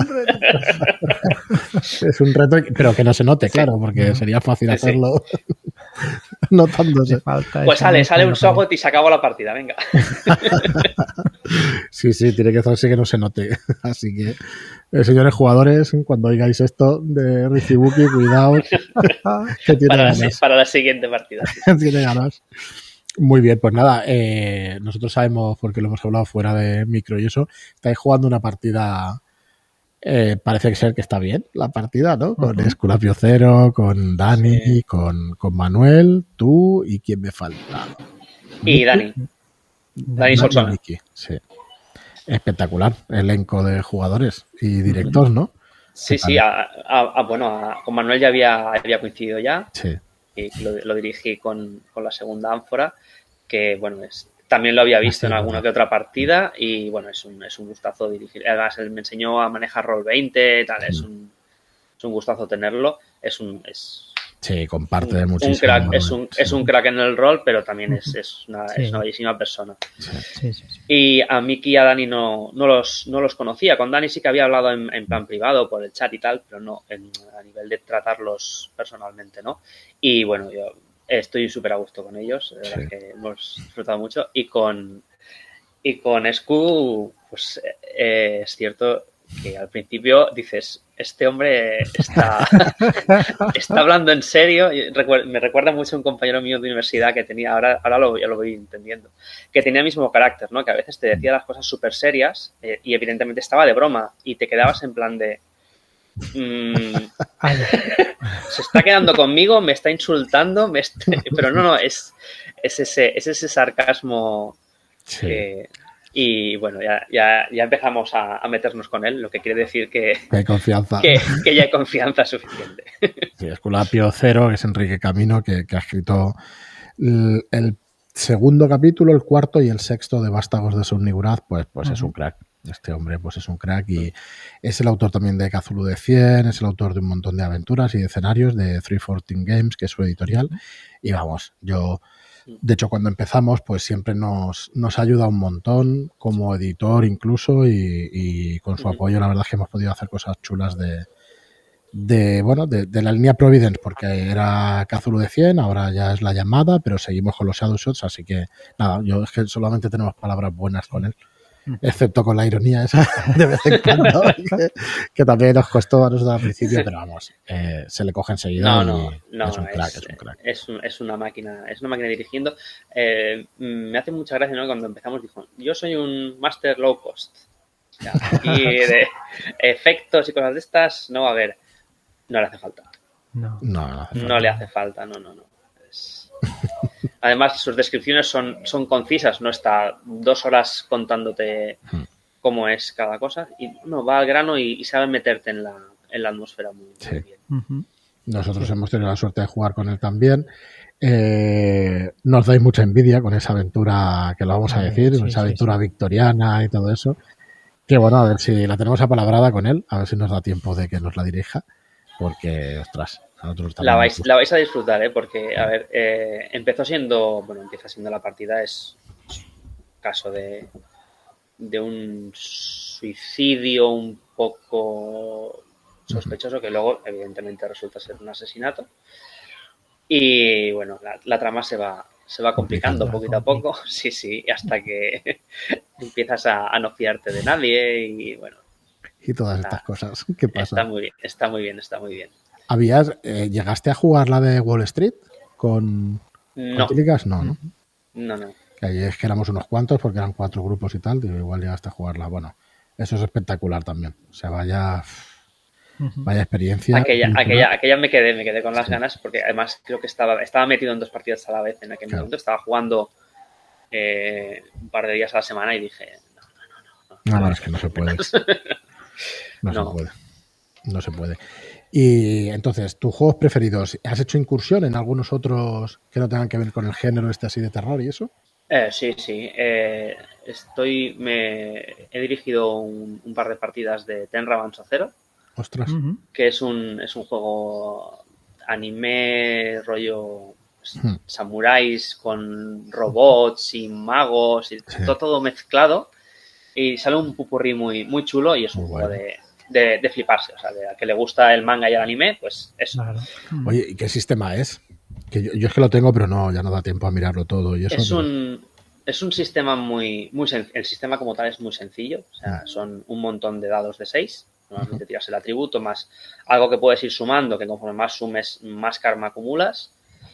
es un reto, pero que no se note, claro, porque sería fácil hacerlo <laughs> notándose. Pues sale, sale un sogot y se acabó la partida, venga. <laughs> sí, sí, tiene que hacerse que no se note. <laughs> Así que eh, señores jugadores, cuando oigáis esto de Rizibuki, cuidaos. que tiene para, ganas. La, para la siguiente partida. tiene ganas. Muy bien, pues nada, eh, nosotros sabemos, porque lo hemos hablado fuera de micro y eso, estáis jugando una partida, eh, parece ser que está bien la partida, ¿no? Con Esculapio Cero, con Dani, con, con, Manuel, tú y quién me falta. Y Dani. Dani, Dani Sí espectacular elenco de jugadores y directores, ¿no? Sí, sí, bueno, con Manuel ya había, había coincidido ya. Sí. Y lo, dirigí con, la segunda ánfora, que bueno, es, también lo había visto en alguna que otra partida y bueno, es un, es un gustazo dirigir. Además, él me enseñó a manejar Roll 20, tal, es, un, es un gustazo tenerlo. Es un, es, Sí, comparte muchísimo. Un crack, es, un, es un crack en el rol, pero también es, es, una, es una, bellísima persona. Sí, y a Miki y a Dani no, no, los, no los conocía. Con Dani sí que había hablado en, en plan privado, por el chat y tal, pero no en, a nivel de tratarlos personalmente, ¿no? Y bueno, yo estoy súper a gusto con ellos, de verdad que hemos disfrutado mucho. Y con, y con Sku, pues eh, es cierto que al principio dices, este hombre está, <laughs> está hablando en serio. Me recuerda mucho a un compañero mío de universidad que tenía, ahora, ahora lo, ya lo voy entendiendo, que tenía el mismo carácter, ¿no? Que a veces te decía las cosas súper serias eh, y evidentemente estaba de broma y te quedabas en plan de... Mm, <laughs> se está quedando conmigo, me está insultando, me pero no, no, es, es, ese, es ese sarcasmo que, y bueno, ya, ya, ya empezamos a, meternos con él, lo que quiere decir que, hay confianza. Que, ya hay confianza suficiente. Sí, Esculapio Cero, que es Enrique Camino, que, ha escrito el, segundo capítulo, el cuarto y el sexto de Vástagos de Sunniguraz, pues, pues es un crack. Este hombre pues es un crack y es el autor también de Cthulhu de 100, es el autor de un montón de aventuras y de escenarios de 314 Games, que es su editorial. Y vamos, yo de hecho, cuando empezamos, pues siempre nos, nos ayuda un montón, como editor incluso, y, con su apoyo, la verdad es que hemos podido hacer cosas chulas de, de bueno, de, la línea Providence, porque era Cthulhu de 100, ahora ya es la llamada, pero seguimos con los Shadow Shots, así que nada, yo es que solamente tenemos palabras buenas con él excepto con la ironía esa <laughs> de vez en cuando, <laughs> que, también nos costó a nosotros al principio, pero vamos, eh, se le coge enseguida no, no, es un crack, es, un crack. Es, una máquina, es una máquina dirigiendo. Eh, me hace mucha gracia, ¿no? Cuando empezamos dijo, yo soy un master low cost. y <laughs> de efectos y cosas de estas, no va a haber. No le hace falta. No, no, no, le hace falta, no, no, no. Además, sus descripciones son, son concisas, no está dos horas contándote hmm. cómo es cada cosa. Y no, va al grano y, sabe meterte en la, en la atmósfera muy, bien. Nosotros hemos tenido la suerte de jugar con él también. Eh, nos dais mucha envidia con esa aventura, que lo vamos a decir, esa aventura victoriana y todo eso. Que bueno, a ver si la tenemos apalabrada con él, a ver si nos da tiempo de que nos la dirija, porque, ostras, la vais, la vais a disfrutar, ¿eh? porque, a ver, eh, empezó siendo, bueno, empieza siendo la partida, es caso de, de un suicidio un poco sospechoso, que luego, evidentemente, resulta ser un asesinato. Y bueno, la, trama se va, se va complicando poquito a poco, <laughs> sí, sí, hasta que <laughs> empiezas a, no fiarte de nadie y bueno. Y todas estas cosas, ¿qué pasa? Está muy bien, está muy bien, está muy bien. ¿Habías, eh, ¿Llegaste a jugar la de Wall Street con, no. No, ¿no? No, no. Que ahí es que éramos unos cuantos porque eran cuatro grupos y tal, digo, igual llegaste a jugarla. Bueno, eso es espectacular también. O sea, vaya, vaya experiencia. Aquella, aquella, aquella me quedé, me quedé con las ganas porque además creo que estaba, estaba metido en dos partidas a la vez en aquel momento. Estaba jugando eh, un par de días a la semana y dije, no, no, no. No, no, no es que no se puede. <laughs> No, se puede. No se puede. Y entonces, ¿tus juegos preferidos? ¿Has hecho incursión en algunos otros que no tengan que ver con el género este así de terror y eso? Eh, sí, sí. Eh, estoy, me he dirigido un, par de partidas de Tenra Avanzo Zero. Ostras. Que es un, es un juego anime, rollo hmm. samuráis con robots y magos y todo, todo, mezclado. Y sale un pupurrí muy, muy chulo y es un juego de, de, fliparse. O sea, de a que le gusta el manga y el anime, pues eso. Oye, ¿y qué sistema es? Que yo, es que lo tengo, pero no, ya no da tiempo a mirarlo todo. Y eso es, un, es un sistema muy, muy el sistema como tal es muy sencillo. O sea, mm. son un montón de dados de 6. Normalmente tiras el atributo más algo que puedes ir sumando, que conforme más sumes, más karma acumulas.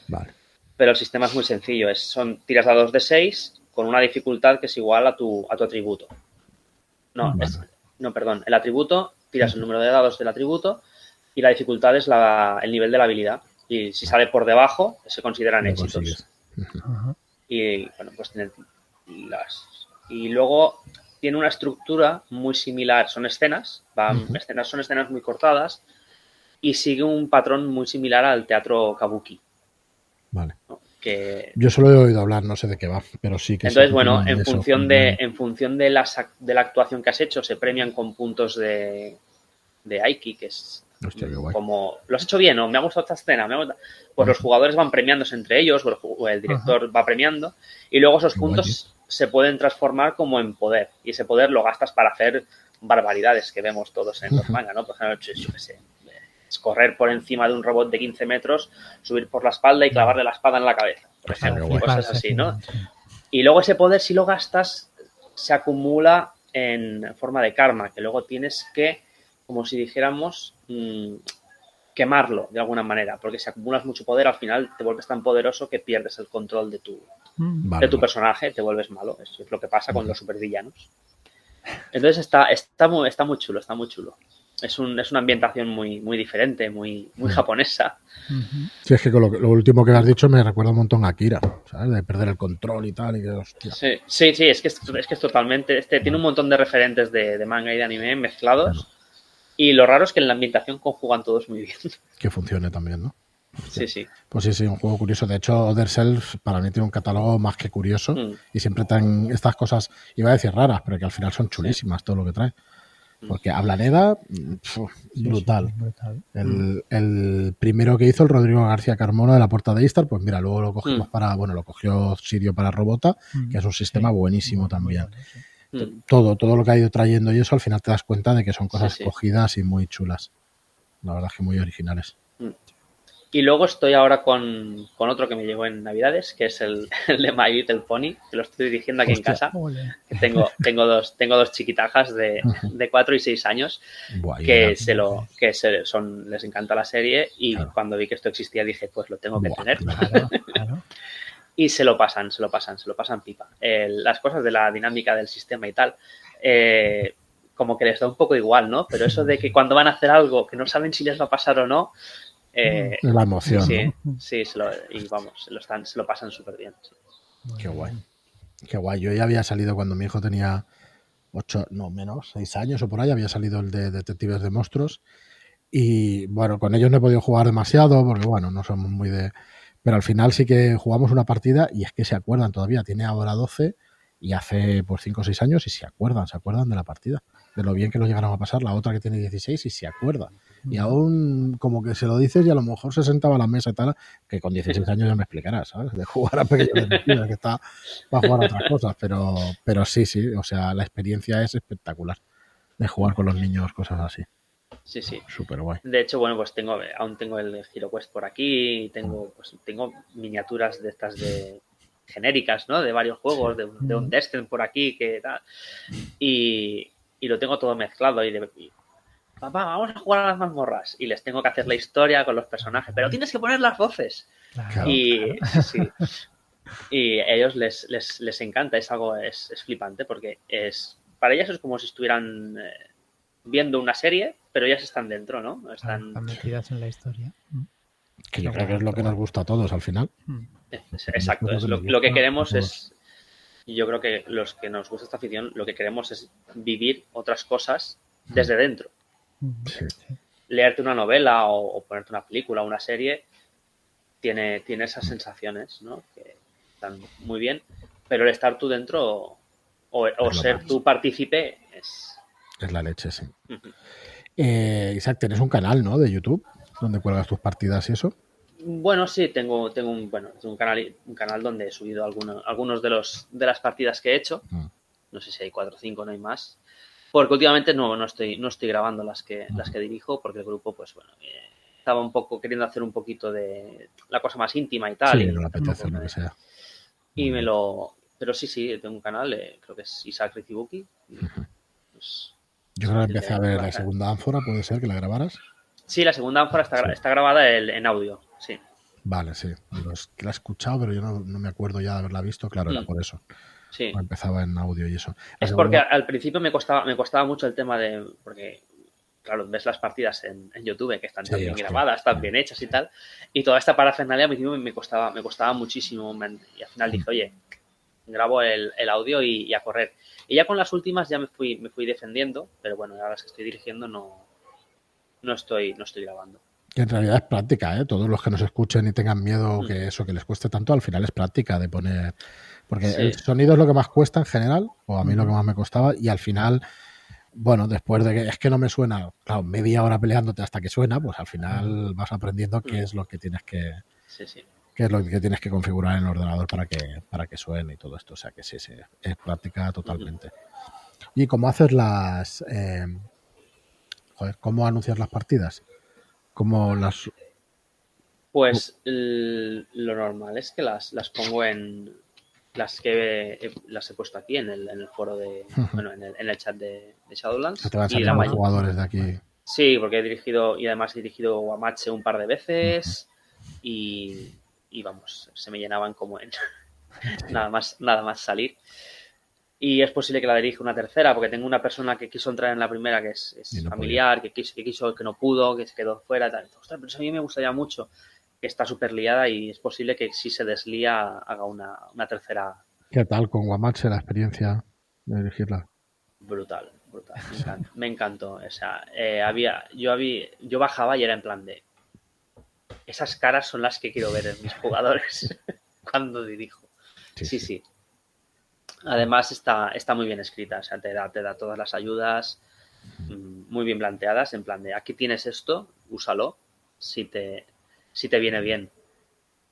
Vale. Pero el sistema es muy sencillo. Es, son tiras dados de 6 con una dificultad que es igual a tu, a tu atributo. No, no, perdón. El atributo tiras el número de dados del atributo y la dificultad es el nivel de la habilidad. Y si sale por debajo, se consideran éxitos. Y bueno, pues tiene las. Y luego tiene una estructura muy similar, son escenas, van, escenas, son escenas muy cortadas y sigue un patrón muy similar al teatro kabuki. Vale. Yo solo he oído hablar, no sé de qué va, pero sí que... Entonces, bueno, en función, de, en función de, la, de la actuación que has hecho, se premian con puntos de, de Aiki, que es como... ¿Lo has hecho bien o me ha gustado esta escena? Pues los jugadores van premiándose entre ellos, o el, director va premiando, y luego esos puntos se pueden transformar como en poder, y ese poder lo gastas para hacer barbaridades que vemos todos en los manga, ¿no? Por ejemplo, yo qué sé, correr por encima de un robot de 15 metros, subir por la espalda y clavarle la espada en la cabeza, por ejemplo, cosas así, ¿no? Y luego ese poder, si lo gastas, se acumula en forma de karma, que luego tienes que, como si dijéramos, mm, quemarlo de alguna manera, porque si acumulas mucho poder, al final te vuelves tan poderoso que pierdes el control de tu, mm. de tu personaje, te vuelves malo. Eso es lo que pasa con los supervillanos. Entonces está, está, muy, está muy chulo, está muy chulo es, un, es una ambientación muy, muy diferente, muy, muy mm. japonesa. Sí, es que lo, lo, último que has dicho me recuerda un montón a Akira, ¿sabes? De perder el control y tal. Y Sí, sí, sí, es que es, que es totalmente. Este, tiene un montón de referentes de, manga y de anime mezclados. Y lo raro es que en la ambientación conjugan todos muy bien. <laughs> Que funcione también, ¿no? Sí, sí. Pues sí, sí, un juego curioso. De hecho, Other Self para mí tiene un catálogo más que curioso. Mm. Y siempre traen estas cosas, iba a decir raras, pero que al final son chulísimas todo lo que trae. Porque habla brutal. El, primero que hizo el Rodrigo García Carmona de la Puerta de Istar, pues mira, luego lo cogimos mm. para, bueno, lo cogió Sirio para Robota, mm. que es un sistema buenísimo también. Mm. Todo, todo lo que ha ido trayendo y eso, al final te das cuenta de que son cosas cogidas y muy chulas. La verdad es que muy originales. Y luego estoy ahora con, otro que me llegó en Navidades, que es <laughs> el, de My Little Pony, que lo estoy dirigiendo aquí en casa. tengo, tengo, dos, tengo dos chiquitajas de, de 4 y 6 años que, se lo, que se, son, les encanta la serie y cuando vi que esto existía dije, pues lo tengo que tener. <laughs> y se lo pasan, se lo pasan, se lo pasan pipa. las cosas de la dinámica del sistema y tal, eh, como que les da un poco igual, ¿no? Pero eso de que cuando van a hacer algo que no saben si les va a pasar o no, Eh, la emoción. Sí, sí se lo, y vamos, se lo, están, se lo pasan súper bien. Qué guay. Qué guay. Yo ya había salido cuando mi hijo tenía ocho, no menos, seis años o por ahí, había salido el de Detectives de Monstruos. Y bueno, con ellos no he podido jugar demasiado porque, bueno, no somos muy de. Pero al final sí que jugamos una partida y es que se acuerdan todavía. Tiene ahora 12 y hace pues 5 o 6 años y se acuerdan, se acuerdan de la partida, de lo bien que lo llegaron a pasar, la otra que tiene 16 y se acuerda. Y aún como que se lo dices y a lo mejor se sentaba a la mesa y tal, que con 16 años ya me explicarás, ¿sabes? De jugar a pequeños que está para jugar a otras <laughs> cosas, pero, pero sí, sí, o sea, la experiencia es espectacular de jugar con los niños, cosas así. Sí, sí. Súper guay. De hecho, bueno, pues tengo, aún tengo el HeroQuest por aquí, tengo, pues, tengo miniaturas de estas de, genéricas, ¿no? De varios juegos, de, de, un Destiny por aquí, que tal. Y, y, lo tengo todo mezclado y de, papá, vamos a jugar a las mazmorras. Y les tengo que hacer la historia con los personajes, pero tienes que poner las voces. Claro, y, sí, y ellos les, les, les, encanta, es algo, es, es, flipante, porque es para ellas es como si estuvieran eh, viendo una serie, pero ellas están dentro, ¿no? Están, están metidas en la historia. Que yo creo que es lo que nos gusta a todos al final. Exacto, es lo, lo, que queremos es, yo creo que los que nos gusta esta afición, lo que queremos es vivir otras cosas desde dentro. Sí. Leerte una novela o, o, ponerte una película o una serie tiene, tiene esas sensaciones, ¿no? Que están muy bien, pero el estar tú dentro o, o ser tú partícipe es... Es la leche, sí. Uh -huh. eh, Isaac, tienes un canal, ¿no? De YouTube, donde cuelgas tus partidas y eso. Bueno, sí, tengo, tengo un bueno, tengo un canal, un canal donde he subido algunos, algunos de los de las partidas que he hecho. Mm. No sé si hay cuatro o cinco, no hay más. Porque últimamente no, no estoy, no estoy grabando las que, Mm. las que dirijo, porque el grupo, pues bueno, eh, estaba un poco queriendo hacer un poquito de la cosa más íntima y tal. Sí, y, no le apetece, un lo poco que sea. y me lo. Pero sí, sí, tengo un canal, eh, creo que es Isaac Rizibuki. Pues, Yo creo que empecé a ver la segunda ánfora, puede ser que la grabaras. Sí, la segunda ánfora está, Sí. está grabada el- en audio, sí. Vale, sí. Que la he escuchado, pero yo no, no me acuerdo ya de haberla visto. Claro, era Mm. por eso. Sí. Empezaba en audio y eso. La Es porque al principio me costaba, me costaba mucho el tema de. Porque, claro, ves las partidas en, en YouTube que están Sí, tan bien hostia. grabadas, tan bien hechas y tal. Y toda esta parafernalia al principio me costaba, me costaba muchísimo. me- y al final dije, oye, grabo el, el audio y, y a correr. Y ya con las últimas ya me fui, me fui defendiendo, pero bueno, ahora las que estoy dirigiendo no, no estoy, no estoy grabando. Que en realidad es práctica, ¿eh? Todos los que nos escuchen y tengan miedo Mm. que eso, que les cueste tanto, al final es práctica de poner. Porque Sí. el sonido es lo que más cuesta en general, o a mí lo que más me costaba, y al final, bueno, después de que es que no me suena, claro, media hora peleándote hasta que suena, pues al final vas aprendiendo qué Mm. es lo que tienes que, Sí, sí. qué es lo que tienes que configurar en el ordenador para que, para que suene y todo esto. O sea que sí, sí, es práctica totalmente. ¿Y cómo haces las. eh, joder, cómo anuncias las partidas? ¿Cómo las. Pues lo normal es que las, las pongo en las que he- las he puesto aquí en el, en el foro de bueno en el, en el chat de, de Shadowlands que te van y la mayor- jugadores de aquí? sí porque he dirigido y además he dirigido Guamache un par de veces y, y vamos se me llenaban como en <laughs> nada más nada más salir y es posible que la dirija una tercera porque tengo una persona que quiso entrar en la primera que es, es no familiar que quiso, que quiso que no pudo que se quedó fuera tal. Ostras, pero eso a mí me gustaría mucho que está súper liada y es posible que si se deslía haga una, una tercera ¿Qué tal con Guamache la experiencia de dirigirla? brutal, brutal. Me encantó. me encantó. O sea, eh, había, yo había, yo bajaba y era en plan de esas caras son las que quiero ver en mis jugadores <laughs> cuando dirijo. Sí, sí. Además está, está muy bien escrita, o sea, te da, te da todas las ayudas mm, muy bien planteadas, en plan de aquí tienes esto, úsalo, si te, si te viene bien.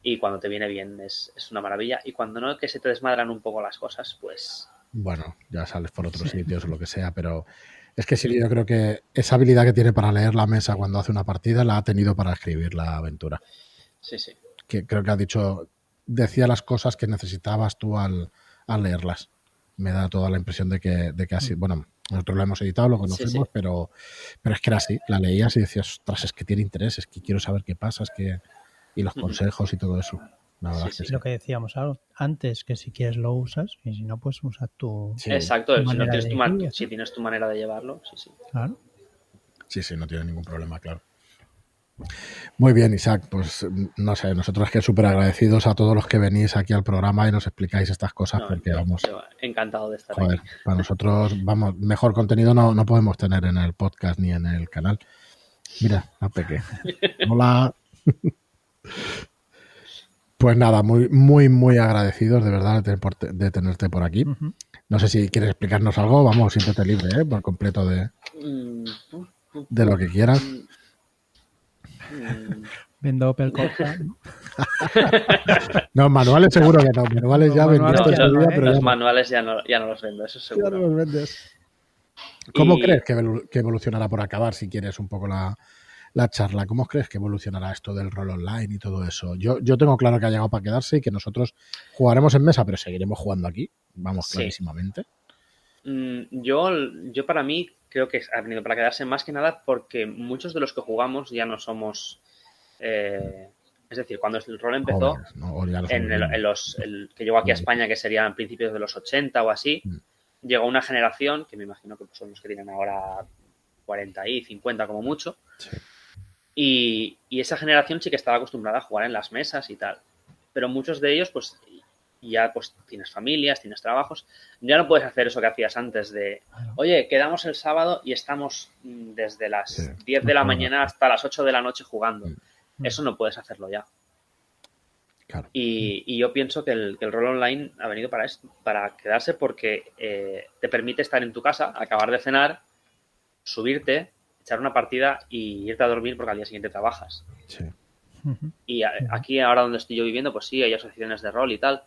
Y cuando te viene bien es, es una maravilla. Y cuando no, que se te desmadran un poco las cosas, pues Bueno, ya sales por otros sitios o lo que sea, pero es que sí, yo creo que esa habilidad que tiene para leer la mesa cuando hace una partida la ha tenido para escribir la aventura. sí, sí. Que creo que ha dicho, decía las cosas que necesitabas tú al, al leerlas. Me da toda la impresión de que, de que así, bueno, nosotros lo hemos editado, lo conocemos, Sí, sí. Pero, pero es que era así, la leías y decías, ostras, es que tiene interés, es que quiero saber qué pasa, es que... Y los consejos y todo eso. La verdad Sí, es que sí. sí. Lo que decíamos algo antes, que si quieres lo usas y si no, pues usa tu. Sí. Exacto, si, no tienes de tu man- si tienes tu manera de llevarlo, sí, sí. Claro. Sí, sí, no tiene ningún problema, claro. Muy bien, Isaac. Pues no sé, nosotros que súper agradecidos a todos los que venís aquí al programa y nos explicáis estas cosas porque vamos. encantado de estar joder, Para <laughs> nosotros, vamos, mejor contenido no, no podemos tener en el podcast ni en el canal. Mira, la <laughs> peque. Hola. Pues nada, muy, muy, muy agradecidos de verdad de, tenerte por aquí. No sé si quieres explicarnos algo, vamos, siéntete libre, ¿eh? por completo de, mm, de lo que quieras. Vendo Opel Corsa. ¿no? manuales seguro que no. Manuales ya vendiste ¿eh? pero Los manuales ya no, ya no los vendo, eso seguro. Ya no los vendes. ¿Cómo crees que, que evolucionará por acabar, si quieres un poco la, la charla. ¿Cómo crees que evolucionará esto del rol online y todo eso? Yo, yo tengo claro que ha llegado para quedarse y que nosotros jugaremos en mesa, pero seguiremos jugando aquí. Vamos, clarísimamente. Mm, yo, yo para mí creo que ha venido para quedarse más que nada porque muchos de los que jugamos ya no somos... Eh, es decir, cuando el rol empezó, en, los el, que llegó aquí a España, que serían principios de los 80 o así, mm. llegó una generación, que me imagino que son los que tienen ahora 40 y 50 como mucho, y, esa generación sí que estaba acostumbrada a jugar en las mesas y tal. Pero muchos de ellos, pues ya pues tienes familias, tienes trabajos, ya no puedes hacer eso que hacías antes de, oye, quedamos el sábado y estamos mm, desde las 10 de la mañana hasta las 8 de la noche jugando. Eso no puedes hacerlo ya. Y, yo pienso que el, rol online ha venido para, para quedarse porque eh, te permite estar en tu casa, acabar de cenar, subirte, echar una partida y irte a dormir porque al día siguiente trabajas. Sí. Y aquí, ahora donde estoy yo viviendo, pues sí, hay asociaciones de rol y tal,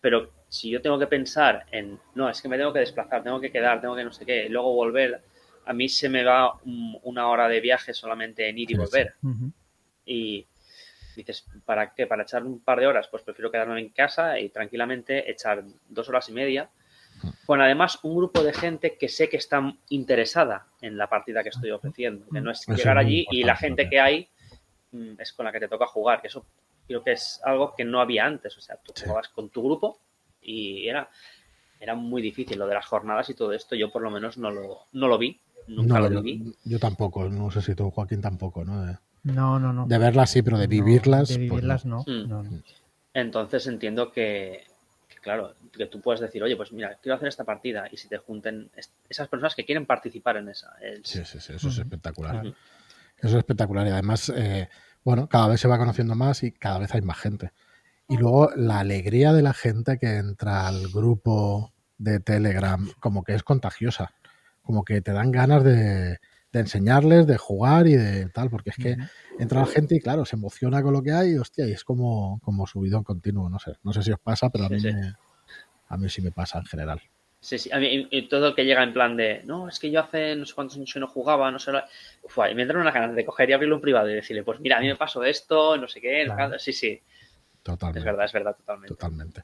pero si yo tengo que pensar en, no, es que me tengo que desplazar, tengo que quedar, tengo que no sé qué, y luego volver, a mí se me va una hora de viaje solamente en ir y volver. Y dices, ¿para qué? ¿Para echar un par de horas? Pues prefiero quedarme en casa y tranquilamente echar dos horas y media con además un grupo de gente que sé que está interesada en la partida que estoy ofreciendo. Que no es llegar allí y la gente que hay mm, es con la que te toca jugar. Que eso creo que es algo que no había antes. O sea, tú jugabas con tu grupo y era, era muy difícil lo de las jornadas y todo esto. Yo por lo menos no lo, no lo vi. Nunca lo viví. Yo, tampoco. No sé si tú, Joaquín, tampoco, ¿no? De, no, no, no. De verlas sí, pero de vivirlas. de pues vivirlas no. Mm. Entonces entiendo que, claro, que tú puedes decir, oye, pues mira, quiero hacer esta partida y si te junten esas personas que quieren participar en esa. Sí, sí, sí, eso es espectacular. Eso es espectacular y además, eh, bueno, cada vez se va conociendo más y cada vez hay más gente. Y luego la alegría de la gente que entra al grupo de Telegram, como que es contagiosa, como que te dan ganas de, enseñarles, de jugar y de tal, porque es que entra la gente y claro, se emociona con lo que hay y hostia, y es como, como subidón continuo, no sé, no sé si os pasa, pero a mí, a mí sí me pasa en general. Sí, sí, a mí y todo el que llega en plan de, no, es que yo hace no sé cuántos años no jugaba, no sé, Uf, me entraron una ganas de coger y abrirlo en privado y decirle, pues mira, a mí me pasó esto, no sé qué, sí, sí. Totalmente. Es verdad, es verdad, totalmente. Totalmente.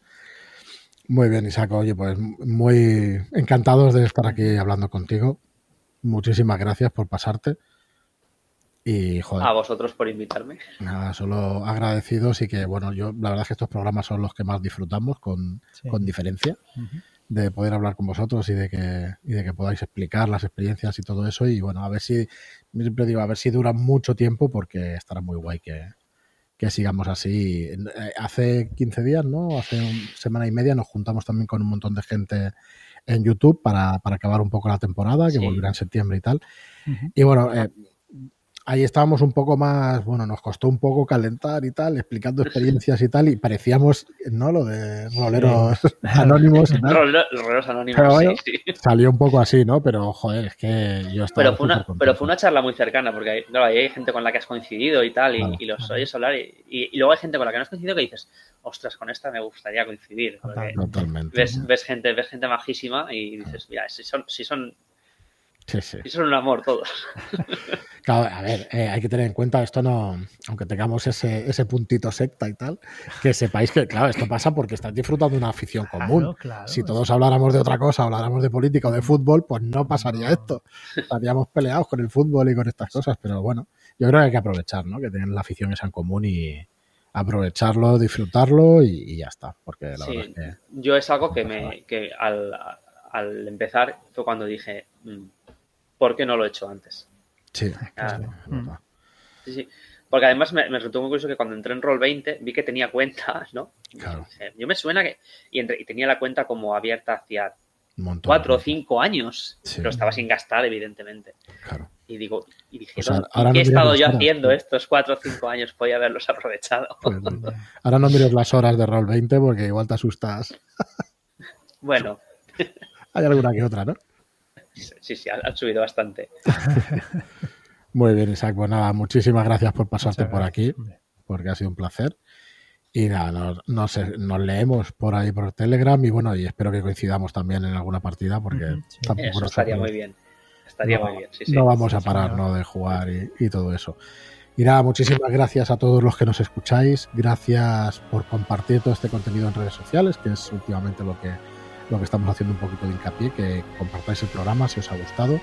Muy bien, Isaac. Oye, pues muy encantados de estar aquí hablando contigo. Muchísimas gracias por pasarte. Y, joder, a vosotros por invitarme. Nada, solo agradecidos y que, bueno, yo la verdad es que estos programas son los que más disfrutamos con, diferencia. De poder hablar con vosotros y de que y de que podáis explicar las experiencias y todo eso. Y bueno a ver si siempre digo a ver si dura mucho tiempo porque estará muy guay que, que sigamos así. Hace 15 días no hace una semana y media nos juntamos también con un montón de gente en YouTube para, para acabar un poco la temporada que volverá en septiembre y tal. Y bueno eh, ahí estábamos un poco más, bueno, nos costó un poco calentar y tal, explicando experiencias y tal, y parecíamos, ¿no? Lo de <laughs> roleros anónimos. Y roleros anónimos, sí, Salió un poco así, ¿no? Pero, joder, es que yo estaba. Pero fue, una, pero fue una charla muy cercana, porque hay, claro, hay gente con la que has coincidido y tal, y, los oyes hablar, y, luego hay gente con la que no has coincidido que dices, ostras, con esta me gustaría coincidir. Totalmente. Ves, ves, gente, ves gente majísima y dices, mira, si son, si son Sí, sí. Y son un amor todos. <laughs> Claro, a ver, eh, hay que tener en cuenta esto no, aunque tengamos ese, ese puntito secta y tal, que sepáis que, claro, esto pasa porque estás disfrutando de una afición común. si todos habláramos de otra cosa, habláramos de política o de fútbol, pues no pasaría esto. Estaríamos peleados con el fútbol y con estas cosas, pero bueno, yo creo que hay que aprovechar, ¿no? Que tienen la afición esa en común y aprovecharlo, disfrutarlo y, ya está. Porque la verdad es que yo es algo que me, que al, al empezar fue cuando dije, mm, ¿por qué no lo he hecho antes? Sí, ah, sí, sí. Porque además me, resultó muy curioso que cuando entré en Roll20 vi que tenía cuenta, ¿no? Claro. Yo me suena que. Y, y tenía la cuenta como abierta hacia cuatro o cinco años, pero estaba sin gastar, evidentemente. Claro. Y digo, y dije, ¿qué he estado yo haciendo estos cuatro o cinco años? Podía haberlos aprovechado. <laughs> Pues, ahora no mires las horas de Roll 20 porque igual te asustas. bueno. <laughs> Hay alguna que otra, ¿no? Sí, sí, han subido bastante. <laughs> Muy bien, Isaac. Pues nada, muchísimas gracias por pasarte por aquí, porque ha sido un placer. Y nada, nos, nos, leemos por ahí por Telegram y bueno, y espero que coincidamos también en alguna partida porque tampoco estaría muy bien. Estaría no, muy bien. no vamos a parar de jugar y, todo eso. Y nada, muchísimas gracias a todos los que nos escucháis. Gracias por compartir todo este contenido en redes sociales, que es últimamente lo que, lo que estamos haciendo un poquito de hincapié, que compartáis el programa si os ha gustado.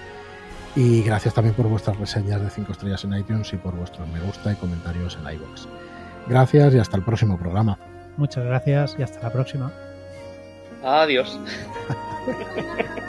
Y gracias también por vuestras reseñas de 5 estrellas en iTunes y por vuestros me gusta y comentarios en iVoox. Gracias y hasta el próximo programa. Muchas gracias y hasta la próxima. Adiós. <laughs>